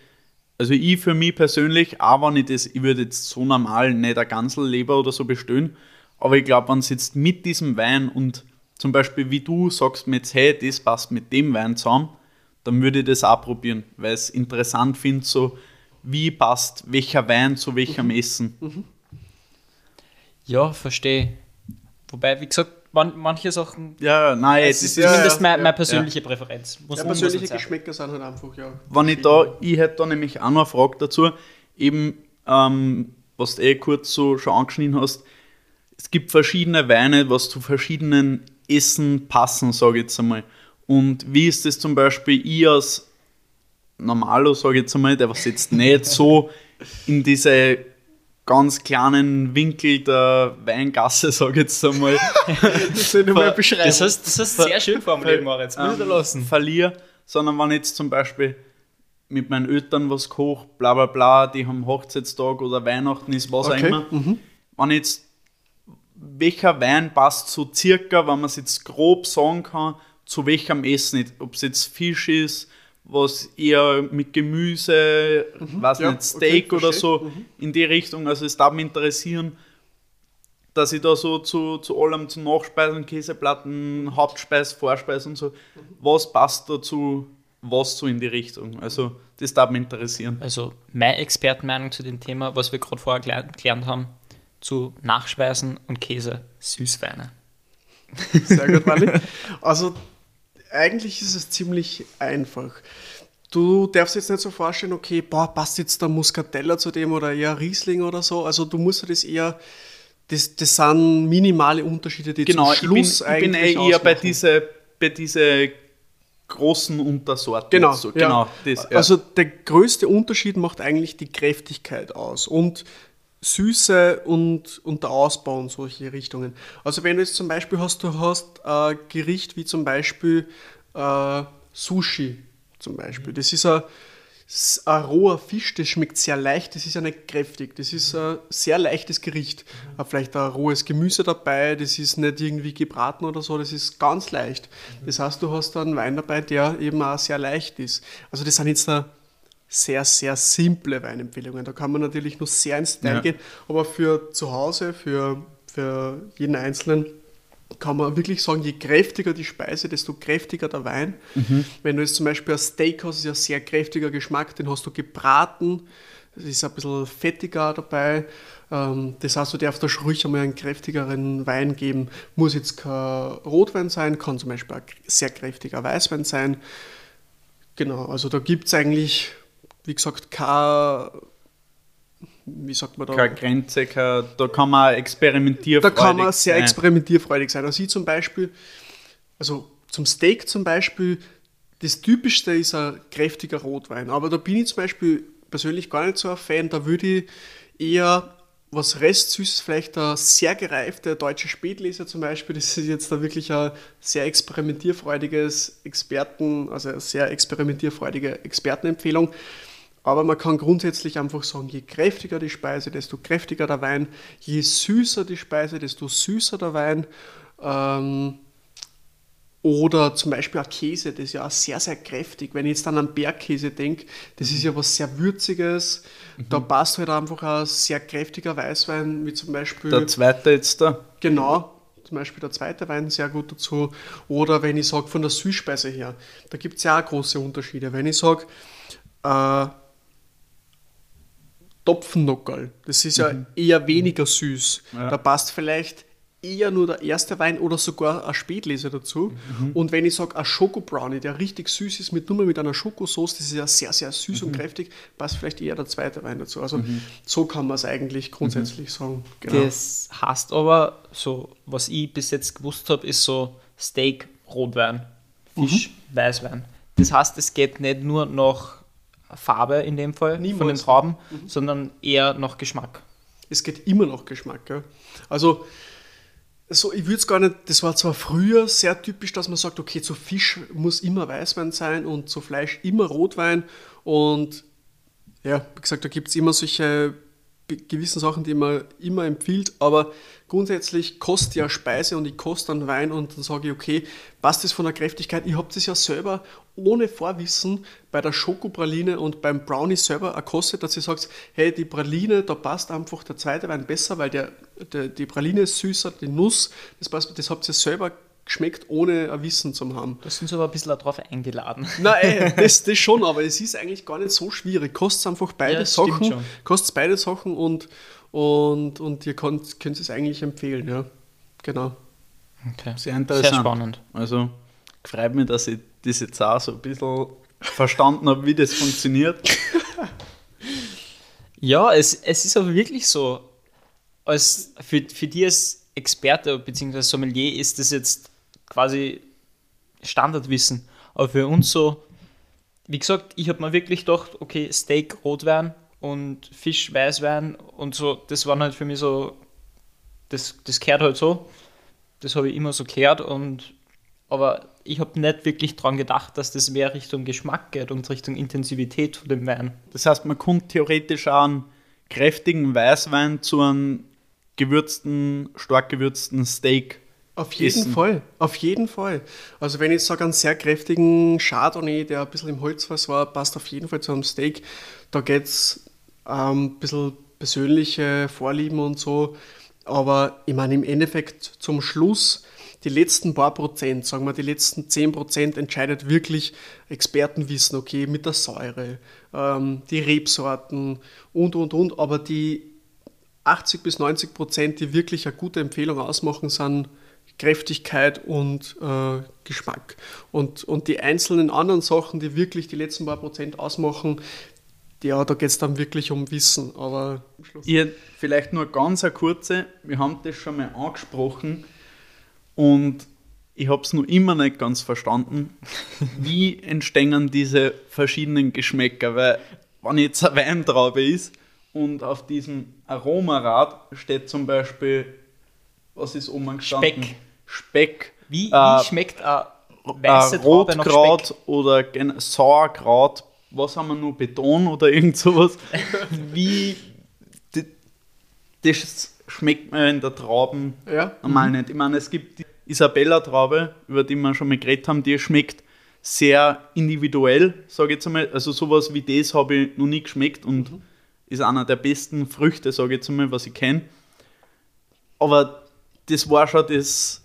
Also ich für mich persönlich, auch wenn ich das, ich würde jetzt so normal nicht ein Ganselleber oder so bestellen, aber ich glaube, wenn es jetzt mit diesem Wein und zum Beispiel wie du sagst mir jetzt, hey, das passt mit dem Wein zusammen, dann würde ich das auch probieren, weil ich es interessant finde, so wie passt welcher Wein zu welchem Essen. Ja, verstehe. Wobei, wie gesagt, man, manche Sachen, Ja, nein, Es das ist ja, zumindest meine, ja. meine persönliche Präferenz. Muss ja, persönliche. Geschmäcker sind halt einfach, ja. wenn ich da, ich hätte da nämlich auch noch eine Frage dazu, eben, ähm, was du eh kurz so schon angeschnitten hast, es gibt verschiedene Weine, was zu verschiedenen Essen passen, sage ich jetzt einmal. Und wie ist das zum Beispiel, ich als Normalo, sage ich jetzt einmal, der was jetzt nicht so in diese ganz kleinen Winkel der Weingasse, <laughs> sag ich jetzt einmal, <laughs> Das soll ich mal beschreiben. Das hast, das sehr schön formuliert, Moritz. Ähm, lassen. verliere, sondern wenn ich jetzt zum Beispiel mit meinen Eltern was koche, bla bla bla, die haben Hochzeitstag oder Weihnachten ist, was Okay, auch immer. Wenn ich jetzt, welcher Wein passt so circa, wenn man es jetzt grob sagen kann, zu welchem Essen, ob es jetzt Fisch ist, was eher mit Gemüse, weiß ja, nicht, Steak okay, oder so in die Richtung. Also es darf mich interessieren, dass ich da so zu, zu allem, zu Nachspeisen, Käseplatten, Hauptspeis, Vorspeis und so, was passt dazu, was so in die Richtung. Also das darf mich interessieren. Also meine Expertenmeinung zu dem Thema, was wir gerade vorher gelernt, gelernt haben, zu Nachspeisen und Käse, Süßweine. Sehr gut, Wally. <laughs> Also, eigentlich ist es ziemlich einfach. Du darfst jetzt nicht so vorstellen, okay, boah, passt jetzt der Muscatella zu dem oder eher Riesling oder so. Also, du musst das eher, das, das sind minimale Unterschiede, die Genau, zum ich bin, Schluss ich bin eh eigentlich eher bei ausmachen. diese, bei diese großen Untersorten. Genau, So, ja. genau das, ja. Also der größte Unterschied macht eigentlich die Kräftigkeit aus und Süße und, und der Ausbau und solche Richtungen. Also wenn du jetzt zum Beispiel hast, du hast ein Gericht wie zum Beispiel äh, Sushi zum Beispiel. Das ist ein, ein roher Fisch, das schmeckt sehr leicht, das ist ja nicht kräftig. Das ist ein sehr leichtes Gericht. Äh, Vielleicht ein rohes Gemüse dabei, das ist nicht irgendwie gebraten oder so, das ist ganz leicht. Das heißt, du hast da einen Wein dabei, der eben auch sehr leicht ist. Also das sind jetzt da sehr, sehr simple Weinempfehlungen. Da kann man natürlich nur sehr ins Detail Ja. gehen, aber für zu Hause, für, für jeden Einzelnen, kann man wirklich sagen, je kräftiger die Speise, desto kräftiger der Wein. Wenn du jetzt zum Beispiel ein Steak hast, ist ja sehr kräftiger Geschmack, den hast du gebraten, es ist ein bisschen fettiger dabei. Ähm, Das heißt, du darfst da schon ruhig einmal einen kräftigeren Wein geben. Muss jetzt kein Rotwein sein, kann zum Beispiel ein sehr kräftiger Weißwein sein. Genau, also da gibt es eigentlich, wie gesagt, kein, wie sagt man da? keine Grenze, kein, da kann man experimentieren. Da kann man sehr experimentierfreudig sein. Also ich zum Beispiel, also zum Steak zum Beispiel, das Typischste ist ein kräftiger Rotwein. Aber da bin ich zum Beispiel persönlich gar nicht so ein Fan. Da würde ich eher was Restsüßes, vielleicht ein sehr gereifter deutsche Spätleser zum Beispiel. Das ist jetzt da wirklich ein sehr experimentierfreudiges Experten, also eine sehr experimentierfreudige Expertenempfehlung. Aber man kann grundsätzlich einfach sagen, je kräftiger die Speise, desto kräftiger der Wein, je süßer die Speise, desto süßer der Wein. Ähm, oder zum Beispiel ein Käse, das ist ja auch sehr, sehr kräftig. Wenn ich jetzt an einen Bergkäse denke, das ist ja was sehr Würziges. Da passt halt einfach ein sehr kräftiger Weißwein, wie zum Beispiel. Der zweite jetzt da. Genau, zum Beispiel der zweite Wein sehr gut dazu. Oder wenn ich sage, von der Süßspeise her, da gibt es ja auch große Unterschiede. Wenn ich sage, äh, Topfennockerl, das ist ja eher weniger süß. Ja. Da passt vielleicht eher nur der erste Wein oder sogar ein Spätlese dazu. Und wenn ich sage, ein Schokobrownie, der richtig süß ist, mit nur mal mit einer Schokosauce, das ist ja sehr, sehr süß und kräftig, passt vielleicht eher der zweite Wein dazu. Also so kann man es eigentlich grundsätzlich sagen. Genau. Das heißt aber, so was ich bis jetzt gewusst habe, ist so Steak, Rotwein, Fisch, Mhm. Weißwein. Das heißt, es geht nicht nur nach Farbe in dem Fall von den Niemals. Trauben, Mhm. sondern eher nach Geschmack. es geht immer noch Geschmack. Gell? Also, so, ich würde es gar nicht, das war zwar früher sehr typisch, dass man sagt, okay, zu Fisch muss immer Weißwein sein und zu Fleisch immer Rotwein. Und ja, wie gesagt, da gibt es immer solche gewissen Sachen, die man immer empfiehlt, aber grundsätzlich kostet ja Speise und ich koste dann Wein und dann sage ich, okay, passt das von der Kräftigkeit? Ich habe das ja selber ohne Vorwissen bei der Schokopraline und beim Brownie selber erkostet, dass ihr sagt, hey, die Praline, da passt einfach der zweite Wein besser, weil der, der, die Praline ist süßer, die Nuss, das, passt, das habt ihr selber geschmeckt, ohne ein Wissen zu haben. Da sind sie aber ein bisschen darauf eingeladen. <laughs> Nein, ey, das, das schon, aber es ist eigentlich gar nicht so schwierig. Kostet einfach beide Ja, Sachen, kostet beide Sachen und, und, und ihr könnt, könnt es eigentlich empfehlen, ja. Genau. Okay. Sehr interessant. Sehr spannend. Also freut mich, dass ich das jetzt auch so ein bisschen verstanden habe, wie das funktioniert. <laughs> Ja, es, es ist aber wirklich so, als für, für die als Experte bzw. Sommelier ist das jetzt quasi Standardwissen. Aber für uns so, wie gesagt, ich habe mir wirklich gedacht, okay, Steak, Rotwein, und Fisch, Weißwein und so, das waren halt für mich so, das, das kehrt halt so. Das habe ich immer so gehört und aber ich habe nicht wirklich daran gedacht, dass das mehr Richtung Geschmack geht und Richtung Intensivität von dem Wein. Das heißt, man kann theoretisch auch einen kräftigen Weißwein zu einem gewürzten, stark gewürzten Steak Auf jeden Essen. Fall, auf jeden Fall. Also wenn ich sage, einen sehr kräftigen Chardonnay, der ein bisschen im Holzfass war, passt auf jeden Fall zu einem Steak. Da geht es ähm, ein bisschen persönliche Vorlieben und so. Aber ich meine, im Endeffekt zum Schluss, die letzten paar Prozent, sagen wir die letzten 10 Prozent, entscheidet wirklich Expertenwissen, okay, mit der Säure, ähm, die Rebsorten und, und, und. Aber die 80 bis 90 Prozent, die wirklich eine gute Empfehlung ausmachen, sind Kräftigkeit und äh, Geschmack. Und, und die einzelnen anderen Sachen, die wirklich die letzten paar Prozent ausmachen, ja, da geht es dann wirklich um Wissen. Aber. Ihr, vielleicht nur ganz eine kurze, wir haben das schon mal angesprochen und ich habe es noch immer nicht ganz verstanden. <laughs> Wie entstehen diese verschiedenen Geschmäcker? Weil, wenn jetzt eine Weintraube ist und auf diesem Aromarad steht zum Beispiel, was ist oben gestanden? Speck. Speck. Wie, Äh, wie schmeckt eine weiße äh, Rotkraut oder Sauerkraut, was haben wir nur, Beton oder irgend sowas. <laughs> Wie, das schmeckt man in der Trauben Ja. normal nicht. Ich meine, es gibt die Isabella-Traube, über die wir schon mal geredet haben, die schmeckt sehr individuell, sage ich jetzt einmal. Also sowas wie das habe ich noch nie geschmeckt und ist einer der besten Früchte, sage ich jetzt einmal, was ich kenne. Aber das war schon das,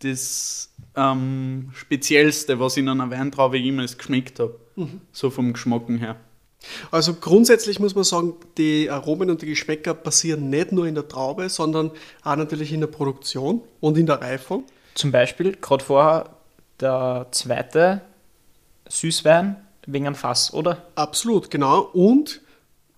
das ähm, Speziellste, was ich in einer Weintraube jemals geschmeckt habe. So vom Geschmacken her. Also grundsätzlich muss man sagen, die Aromen und die Geschmäcker passieren nicht nur in der Traube, sondern auch natürlich in der Produktion und in der Reifung. Zum Beispiel, gerade vorher, der zweite Süßwein wegen einem Fass, oder? Absolut, genau. Und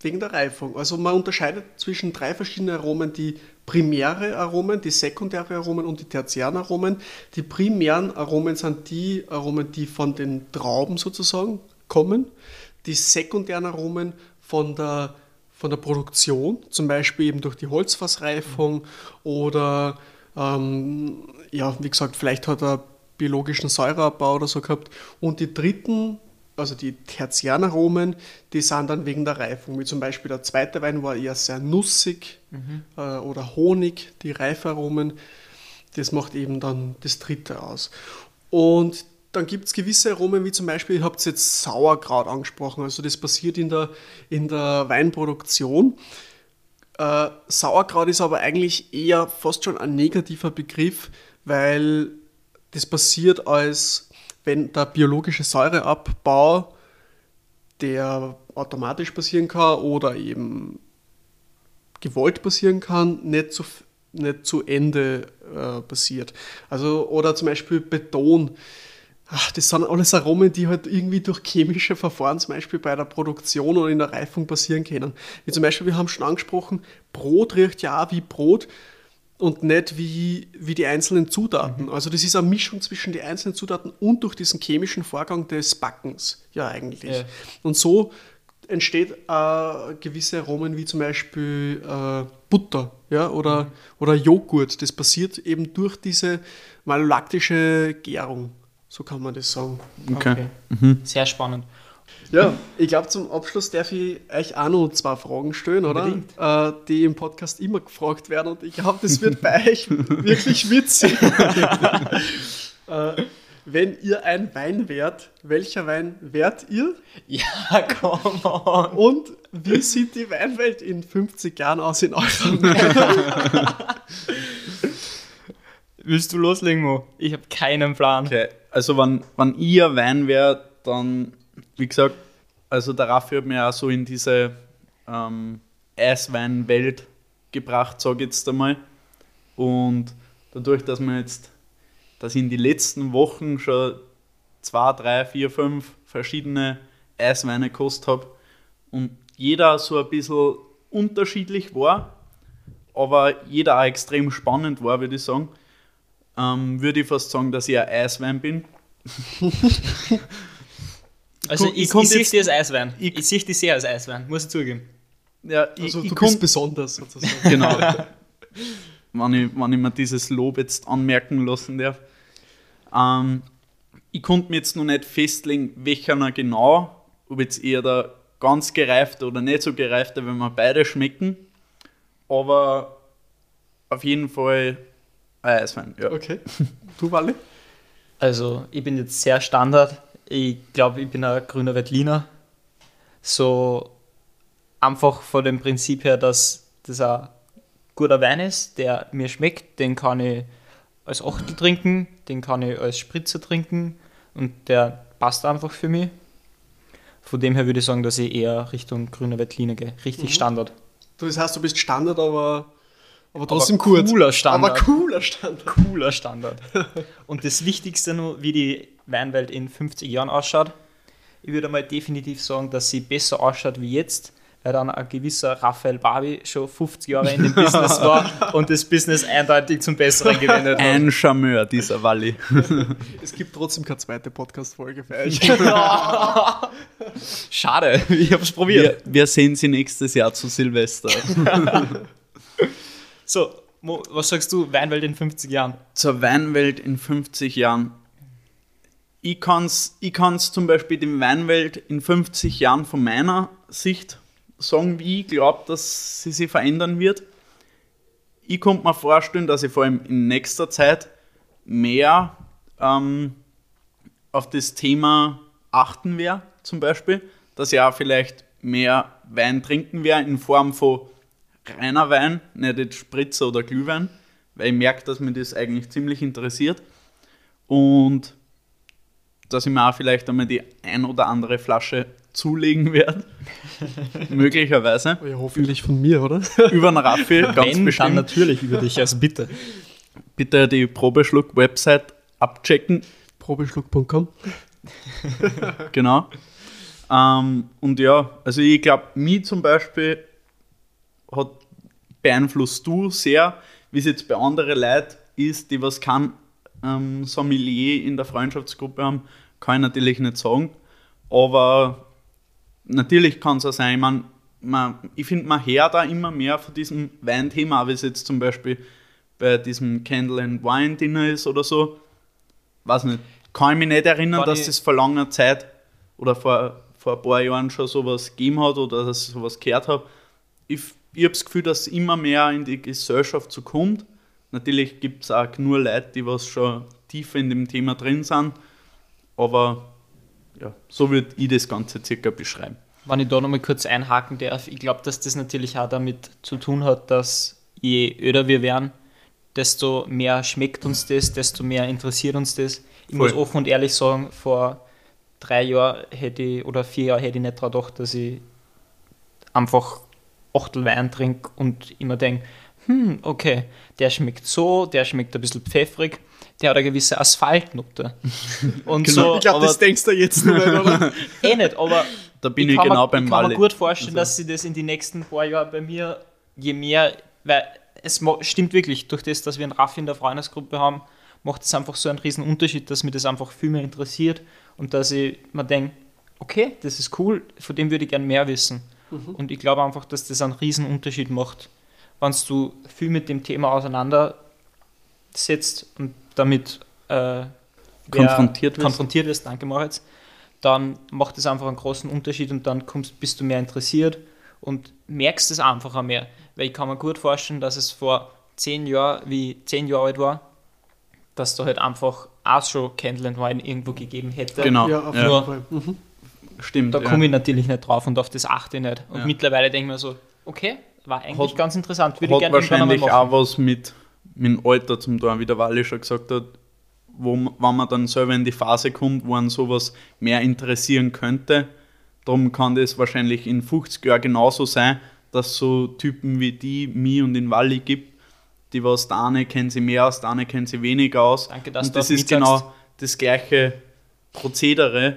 wegen der Reifung. Also man unterscheidet zwischen drei verschiedenen Aromen, die primäre Aromen, die sekundäre Aromen und die tertiären Aromen. Die primären Aromen sind die Aromen, die von den Trauben sozusagen kommen. Die sekundären Aromen von der, von der Produktion, zum Beispiel eben durch die Holzfassreifung oder ähm, ja, wie gesagt, vielleicht hat er biologischen Säureabbau oder so gehabt. Und die dritten, also die tertiären Aromen, die sind dann wegen der Reifung. Wie zum Beispiel der zweite Wein war eher sehr nussig äh, oder Honig, die Reifaromen. Das macht eben dann das dritte aus. Und dann gibt es gewisse Aromen, wie zum Beispiel, ihr habt jetzt Sauerkraut angesprochen, also das passiert in der, in der Weinproduktion. Äh, Sauerkraut ist aber eigentlich eher fast schon ein negativer Begriff, weil das passiert als, wenn der biologische Säureabbau, der automatisch passieren kann oder eben gewollt passieren kann, nicht zu, nicht zu Ende äh, passiert. Also, oder zum Beispiel Beton. Ach, das sind alles Aromen, die halt irgendwie durch chemische Verfahren, zum Beispiel bei der Produktion oder in der Reifung passieren können. Wie zum Beispiel, wir haben schon angesprochen, Brot riecht ja auch wie Brot und nicht wie, wie die einzelnen Zutaten. Also das ist eine Mischung zwischen den einzelnen Zutaten und durch diesen chemischen Vorgang des Backens, ja eigentlich. Ja. Und so entsteht äh, gewisse Aromen wie zum Beispiel äh, Butter ja, oder, oder Joghurt. Das passiert eben durch diese malolaktische Gärung. So kann man das sagen. Okay. Sehr spannend. Ja, ich glaube, zum Abschluss darf ich euch auch noch zwei Fragen stellen, oder? Äh, die im Podcast immer gefragt werden und ich glaube, das wird bei euch <laughs> wirklich witzig. <laughs> äh, wenn ihr ein Wein wärt, welcher Wein wärt ihr? Ja, come on. Und wie sieht die Weinwelt in 50 Jahren aus in Weinen? <laughs> Willst du loslegen, Mo? Ich habe keinen Plan. Okay, also wenn, wenn ein Wein wäre, dann, wie gesagt, also der Raffi hat mir auch so in diese ähm, Eisweinwelt gebracht, sage ich jetzt einmal. Und dadurch, dass man jetzt, dass ich in den letzten Wochen schon zwei, drei, vier, fünf verschiedene Eisweine gekostet habe und jeder so ein bisschen unterschiedlich war, aber jeder auch extrem spannend war, würde ich sagen, ähm, würde ich fast sagen, dass ich ein Eiswein bin. <laughs> Also Ich ich, ich, sehe die als Eiswein. ich- Ich, sehe die sehr als Eiswein, muss ich zugeben. Ja, ich, Also ich du komm- bist besonders sozusagen. <laughs> Genau. <laughs> wenn, ich, wenn ich mir dieses Lob jetzt anmerken lassen darf. Ähm, ich konnte mir jetzt noch nicht festlegen, welcher genau, ob jetzt eher der ganz gereifte oder nicht so gereifte, wenn wir beide schmecken. Aber auf jeden Fall Eiswein, ja. Okay. Du, Wally? Also, ich bin jetzt sehr Standard. Ich glaube, ich bin ein grüner Veltliner. So einfach von dem Prinzip her, dass das ein guter Wein ist, der mir schmeckt. Den kann ich als Achtel trinken, den kann ich als Spritzer trinken und der passt einfach für mich. Von dem her würde ich sagen, dass ich eher Richtung grüner Veltliner gehe. Richtig Mhm. Standard. Du, das heißt, du bist Standard, aber, aber trotzdem gut. Cooler Standard. Aber cooler Standard. cooler Standard. <laughs> Und das Wichtigste nur, wie die Weinwelt in 50 Jahren ausschaut. Ich würde mal definitiv sagen, dass sie besser ausschaut wie jetzt, weil dann ein gewisser Raphael Barbie schon 50 Jahre in dem Business <laughs> war und das Business eindeutig zum Besseren gewendet hat. Ein Charmeur, dieser Walli. <laughs> Es gibt trotzdem keine zweite Podcast-Folge für euch. <laughs> Schade, ich habe es probiert. Wir, wir sehen sie nächstes Jahr zu Silvester. So, Mo, was sagst du, Weinwelt in 50 Jahren? Zur Weinwelt in 50 Jahren. Ich kann es ich zum Beispiel die Weinwelt in 50 Jahren von meiner Sicht sagen, wie ich glaube, dass sie sich verändern wird. Ich konnte mir vorstellen, dass ich vor allem in nächster Zeit mehr ähm, auf das Thema achten werde, zum Beispiel, dass ich auch vielleicht mehr Wein trinken werde in Form von reiner Wein, nicht jetzt Spritzer oder Glühwein, weil ich merke, dass mich das eigentlich ziemlich interessiert und dass ich mir auch vielleicht einmal die ein oder andere Flasche zulegen werde, <laughs> möglicherweise, ja, hoffentlich von mir, oder? <laughs> über einen Raffi, ganz Wenn, dann bestimmt. natürlich über dich, also bitte. Bitte die Probeschluck-Website abchecken, Probeschluck.com. <laughs> genau. Ähm, und ja, also ich glaube, mich zum Beispiel hat beeinflusst du sehr, wie es jetzt bei anderen Leuten ist, die was kein ähm, Sommelier in der Freundschaftsgruppe haben, kann ich natürlich nicht sagen. Aber natürlich kann es auch sein, ich, mein, man, ich finde, man hört da immer mehr von diesem Weinthema, wie es jetzt zum Beispiel bei diesem Candle and Wine Dinner ist oder so. Weiß nicht. Kann ich mich nicht erinnern, dass es vor langer Zeit oder vor, vor ein paar Jahren schon sowas gegeben hat oder dass ich sowas gehört habe. Ich, ich habe das Gefühl, dass es immer mehr in die Gesellschaft so kommt. Natürlich gibt es auch nur Leute, die was schon tiefer in dem Thema drin sind. Aber ja, so würde ich das Ganze circa beschreiben. Wenn ich da nochmal kurz einhaken darf, ich glaube, dass das natürlich auch damit zu tun hat, dass je öder wir werden, desto mehr schmeckt uns das, desto mehr interessiert uns das. Ich Voll. muss offen und ehrlich sagen, vor drei Jahren hätte ich, oder vier Jahren hätte ich nicht daran gedacht, dass ich einfach Achtel Wein trinke und immer denke, hm, okay, der schmeckt so, der schmeckt ein bisschen pfeffrig, der hat eine gewisse Asphaltnote. <laughs> Und Genau. so, Ich glaube, das denkst du jetzt nur, nicht, oder? <laughs> eh nicht, aber <laughs> Da bin ich, kann genau mir, beim Ich kann mir gut vorstellen, Also- dass sie das in die nächsten paar Jahren bei mir, je mehr, weil es stimmt wirklich, durch das, dass wir einen Raffi in der Freundesgruppe haben, macht es einfach so einen riesen Unterschied, dass mich das einfach viel mehr interessiert und dass ich mir denke, okay, das ist cool, von dem würde ich gern mehr wissen. Und ich glaube einfach, dass das einen riesen Unterschied macht, wenn du viel mit dem Thema auseinandersetzt und damit äh, Konfrontiert wirst. konfrontiert wirst, danke Moritz, dann macht es einfach einen großen Unterschied und dann kommst, bist du mehr interessiert und merkst es einfacher mehr. Weil ich kann mir gut vorstellen, dass es vor zehn Jahren, wie ich zehn Jahre alt war, dass da halt einfach auch schon Candle and Wine irgendwo gegeben hätte. Genau. Ja, auf Ja. jeden Fall. Mhm. Stimmt. Da ja. komme ich natürlich nicht drauf und auf das achte ich nicht. Und Ja. mittlerweile denke ich mir so, okay, war eigentlich Hat- ganz interessant, würde ich hat einmal wahrscheinlich auch was mit, mit dem Alter zum tun, wie der Walli schon gesagt hat, wo, man- wenn man dann selber in die Phase kommt, wo man sowas mehr interessieren könnte. Darum kann das wahrscheinlich in 50 Jahren genauso sein, dass so Typen wie die, mich und den Walli gibt, die was der eine kennt sie mehr aus, der eine kennt sie weniger aus. Danke, dass und du das auf ist sagst. genau das gleiche Prozedere,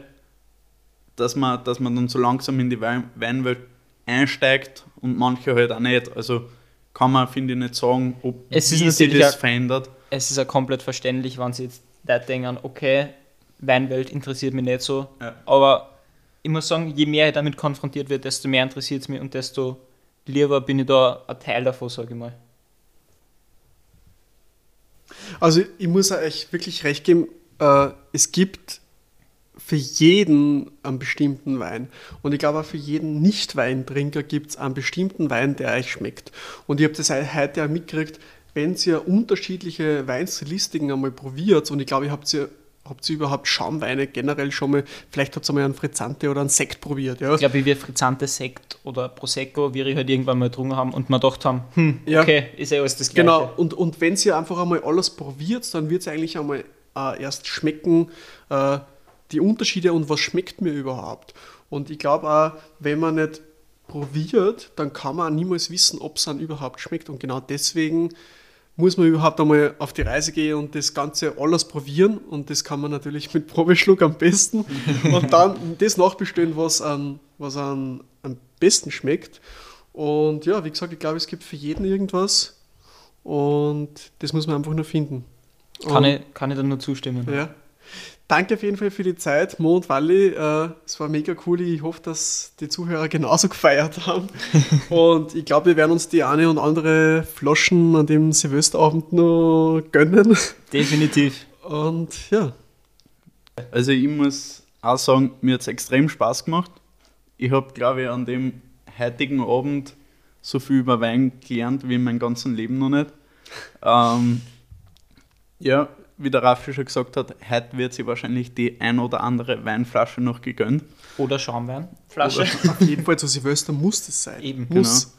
dass man, dass man dann so langsam in die Wein Weinwelt einsteigt und manche halt auch nicht. Also kann man, finde ich, nicht sagen, ob Es ist sich das auch- verändert. Es ist ja komplett verständlich, wenn sie jetzt Leute denken, okay, Weinwelt interessiert mich nicht so. Ja. Aber ich muss sagen, je mehr ich damit konfrontiert wird, desto mehr interessiert es mich und desto lieber bin ich da ein Teil davon, sage ich mal. Also ich muss euch wirklich recht geben, äh, es gibt für jeden einen bestimmten Wein. Und ich glaube auch für jeden Nicht-Weintrinker gibt es einen bestimmten Wein, der euch schmeckt. Und ich habe das heute auch mitgekriegt, wenn ihr unterschiedliche Weinstilistiken einmal probiert, und ich glaube, ihr habt ihr Habt ihr überhaupt Schaumweine generell schon mal, vielleicht habt ihr mal einen Frizzante oder einen Sekt probiert? Ja? Ich glaube, wie wir Frizzante, Sekt oder Prosecco, wir halt irgendwann mal getrunken haben und wir gedacht haben, hm, Ja. okay, ist ja alles das Gleiche. Genau, und, und wenn ihr einfach einmal alles probiert, dann wird es eigentlich einmal äh, erst schmecken, äh, die Unterschiede und was schmeckt mir überhaupt. Und ich glaube auch, wenn man nicht probiert, dann kann man auch niemals wissen, ob es dann überhaupt schmeckt. Und genau deswegen muss man überhaupt einmal auf die Reise gehen und das Ganze alles probieren. Und das kann man natürlich mit Probeschluck am besten. <laughs> Und dann das nachbestellen, was, an, was an, am besten schmeckt. Und ja, wie gesagt, ich glaube, es gibt für jeden irgendwas. Und das muss man einfach nur finden. Kann, Und- ich, kann ich dann nur zustimmen. ja. Danke auf jeden Fall für die Zeit, Mo und Wally. Äh, es war mega cool. Ich hoffe, dass die Zuhörer genauso <laughs> gefeiert haben. und ich glaube, wir werden uns die eine und andere Flaschen an dem Silvesterabend noch gönnen. Definitiv. Und ja, Also ich muss auch sagen, mir hat es extrem Spaß gemacht. Ich habe, glaube ich, an dem heutigen Abend so viel über Wein gelernt wie in meinem ganzen Leben noch nicht. Ähm, ja, wie der Raffi schon gesagt hat, heute wird sie wahrscheinlich die ein oder andere Weinflasche noch gegönnt. Oder Schaumweinflasche. auf jeden Fall zu Silvester muss das sein. Eben, muss.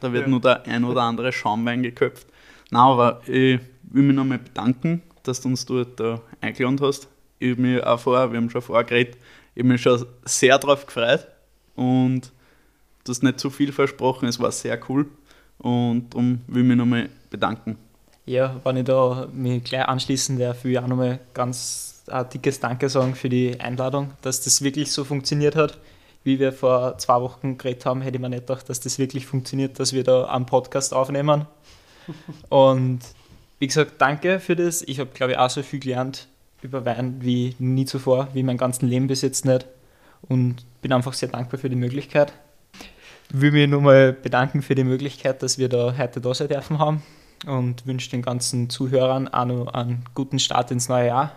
Da wird Ja. nur der ein oder andere Schaumwein geköpft. Na, aber ich will mich nochmal bedanken, dass du uns dort da eingeladen hast. Ich habe mich auch vorher, wir haben schon vorher geredet, ich habe mich schon sehr drauf gefreut und du hast nicht zu viel versprochen, es war sehr cool und darum will ich mich nochmal bedanken. Ja, wenn ich da mich gleich anschließen darf, will ich auch nochmal ganz ein dickes Danke sagen für die Einladung, dass das wirklich so funktioniert hat. Wie wir vor zwei Wochen geredet haben, hätte ich mir nicht gedacht, dass das wirklich funktioniert, dass wir da einen Podcast aufnehmen. <laughs> Und wie gesagt, danke für das. Ich habe, glaube ich, auch so viel gelernt über Wein wie nie zuvor, wie mein ganzes Leben bis jetzt nicht. Und bin einfach sehr dankbar für die Möglichkeit. Will mich nochmal bedanken für die Möglichkeit, dass wir da heute da sein dürfen haben und wünsche den ganzen Zuhörern auch noch einen guten Start ins neue Jahr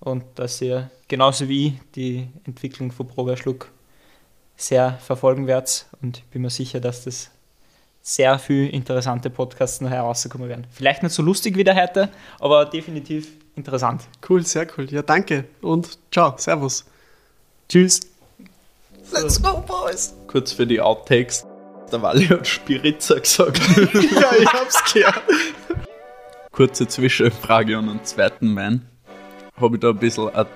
und dass ihr genauso wie ich die Entwicklung von Probeschluck sehr verfolgen werdet und ich bin mir sicher, dass das sehr viel interessante Podcasts noch herauskommen werden. Vielleicht nicht so lustig wie der heute, aber definitiv interessant. Cool, sehr cool. Ja, danke und ciao, servus. Tschüss. Let's go, boys. Kurz für die Outtakes. Der Wally hat Spiritzer gesagt. <laughs> ja, ich hab's gehört. Kurze Zwischenfrage an einen zweiten Wein. Habe ich da ein bisschen ein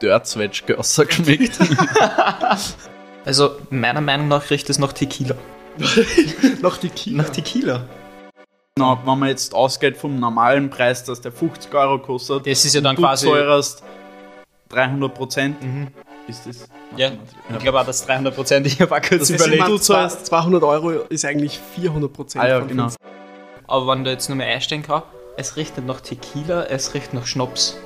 Dörzwetschge geschmeckt? <laughs> Also meiner Meinung nach riecht es nach Tequila. <laughs> Nach Kieler. Nach Tequila. Na, wenn man jetzt ausgeht vom normalen Preis, dass der 50 Euro kostet, Das ist ja dann quasi... zahlst 300 Prozent, Mhm. Ist das? Ja, ich glaube auch, dass 300 Prozent, ich habe auch kurz Das überlegt. du zahlst- 200 Euro ist eigentlich 400 Prozent. Ah ja, genau. Aber wenn du jetzt nur mehr einstellen kannst, es riecht nicht nach Tequila, es riecht nach Schnaps.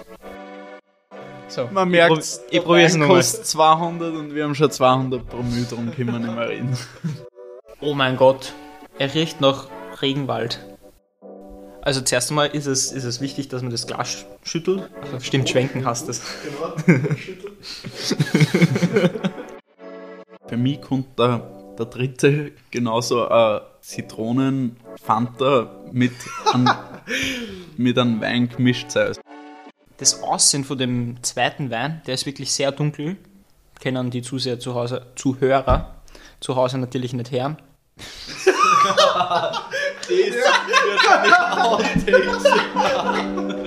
So, Man ich merkt, prob- ich probiere es nochmal. kostet 200 und wir haben schon 200 Promille, darum können wir nicht mehr reden. Oh mein Gott, er riecht nach Regenwald. Also zuerst einmal ist es, ist es wichtig, dass man das Glas sch- schüttelt. Ach, stimmt, schwenken hast das. <laughs> Für mich kommt der, der dritte genauso ein Zitronen-Fanta mit einem <laughs> mit einem Wein gemischt sein. Das Aussehen von dem zweiten Wein, der ist wirklich sehr dunkel. Kennen die Zuseher zu Hause, Zuhörer zu Hause natürlich nicht <laughs> hören. <laughs>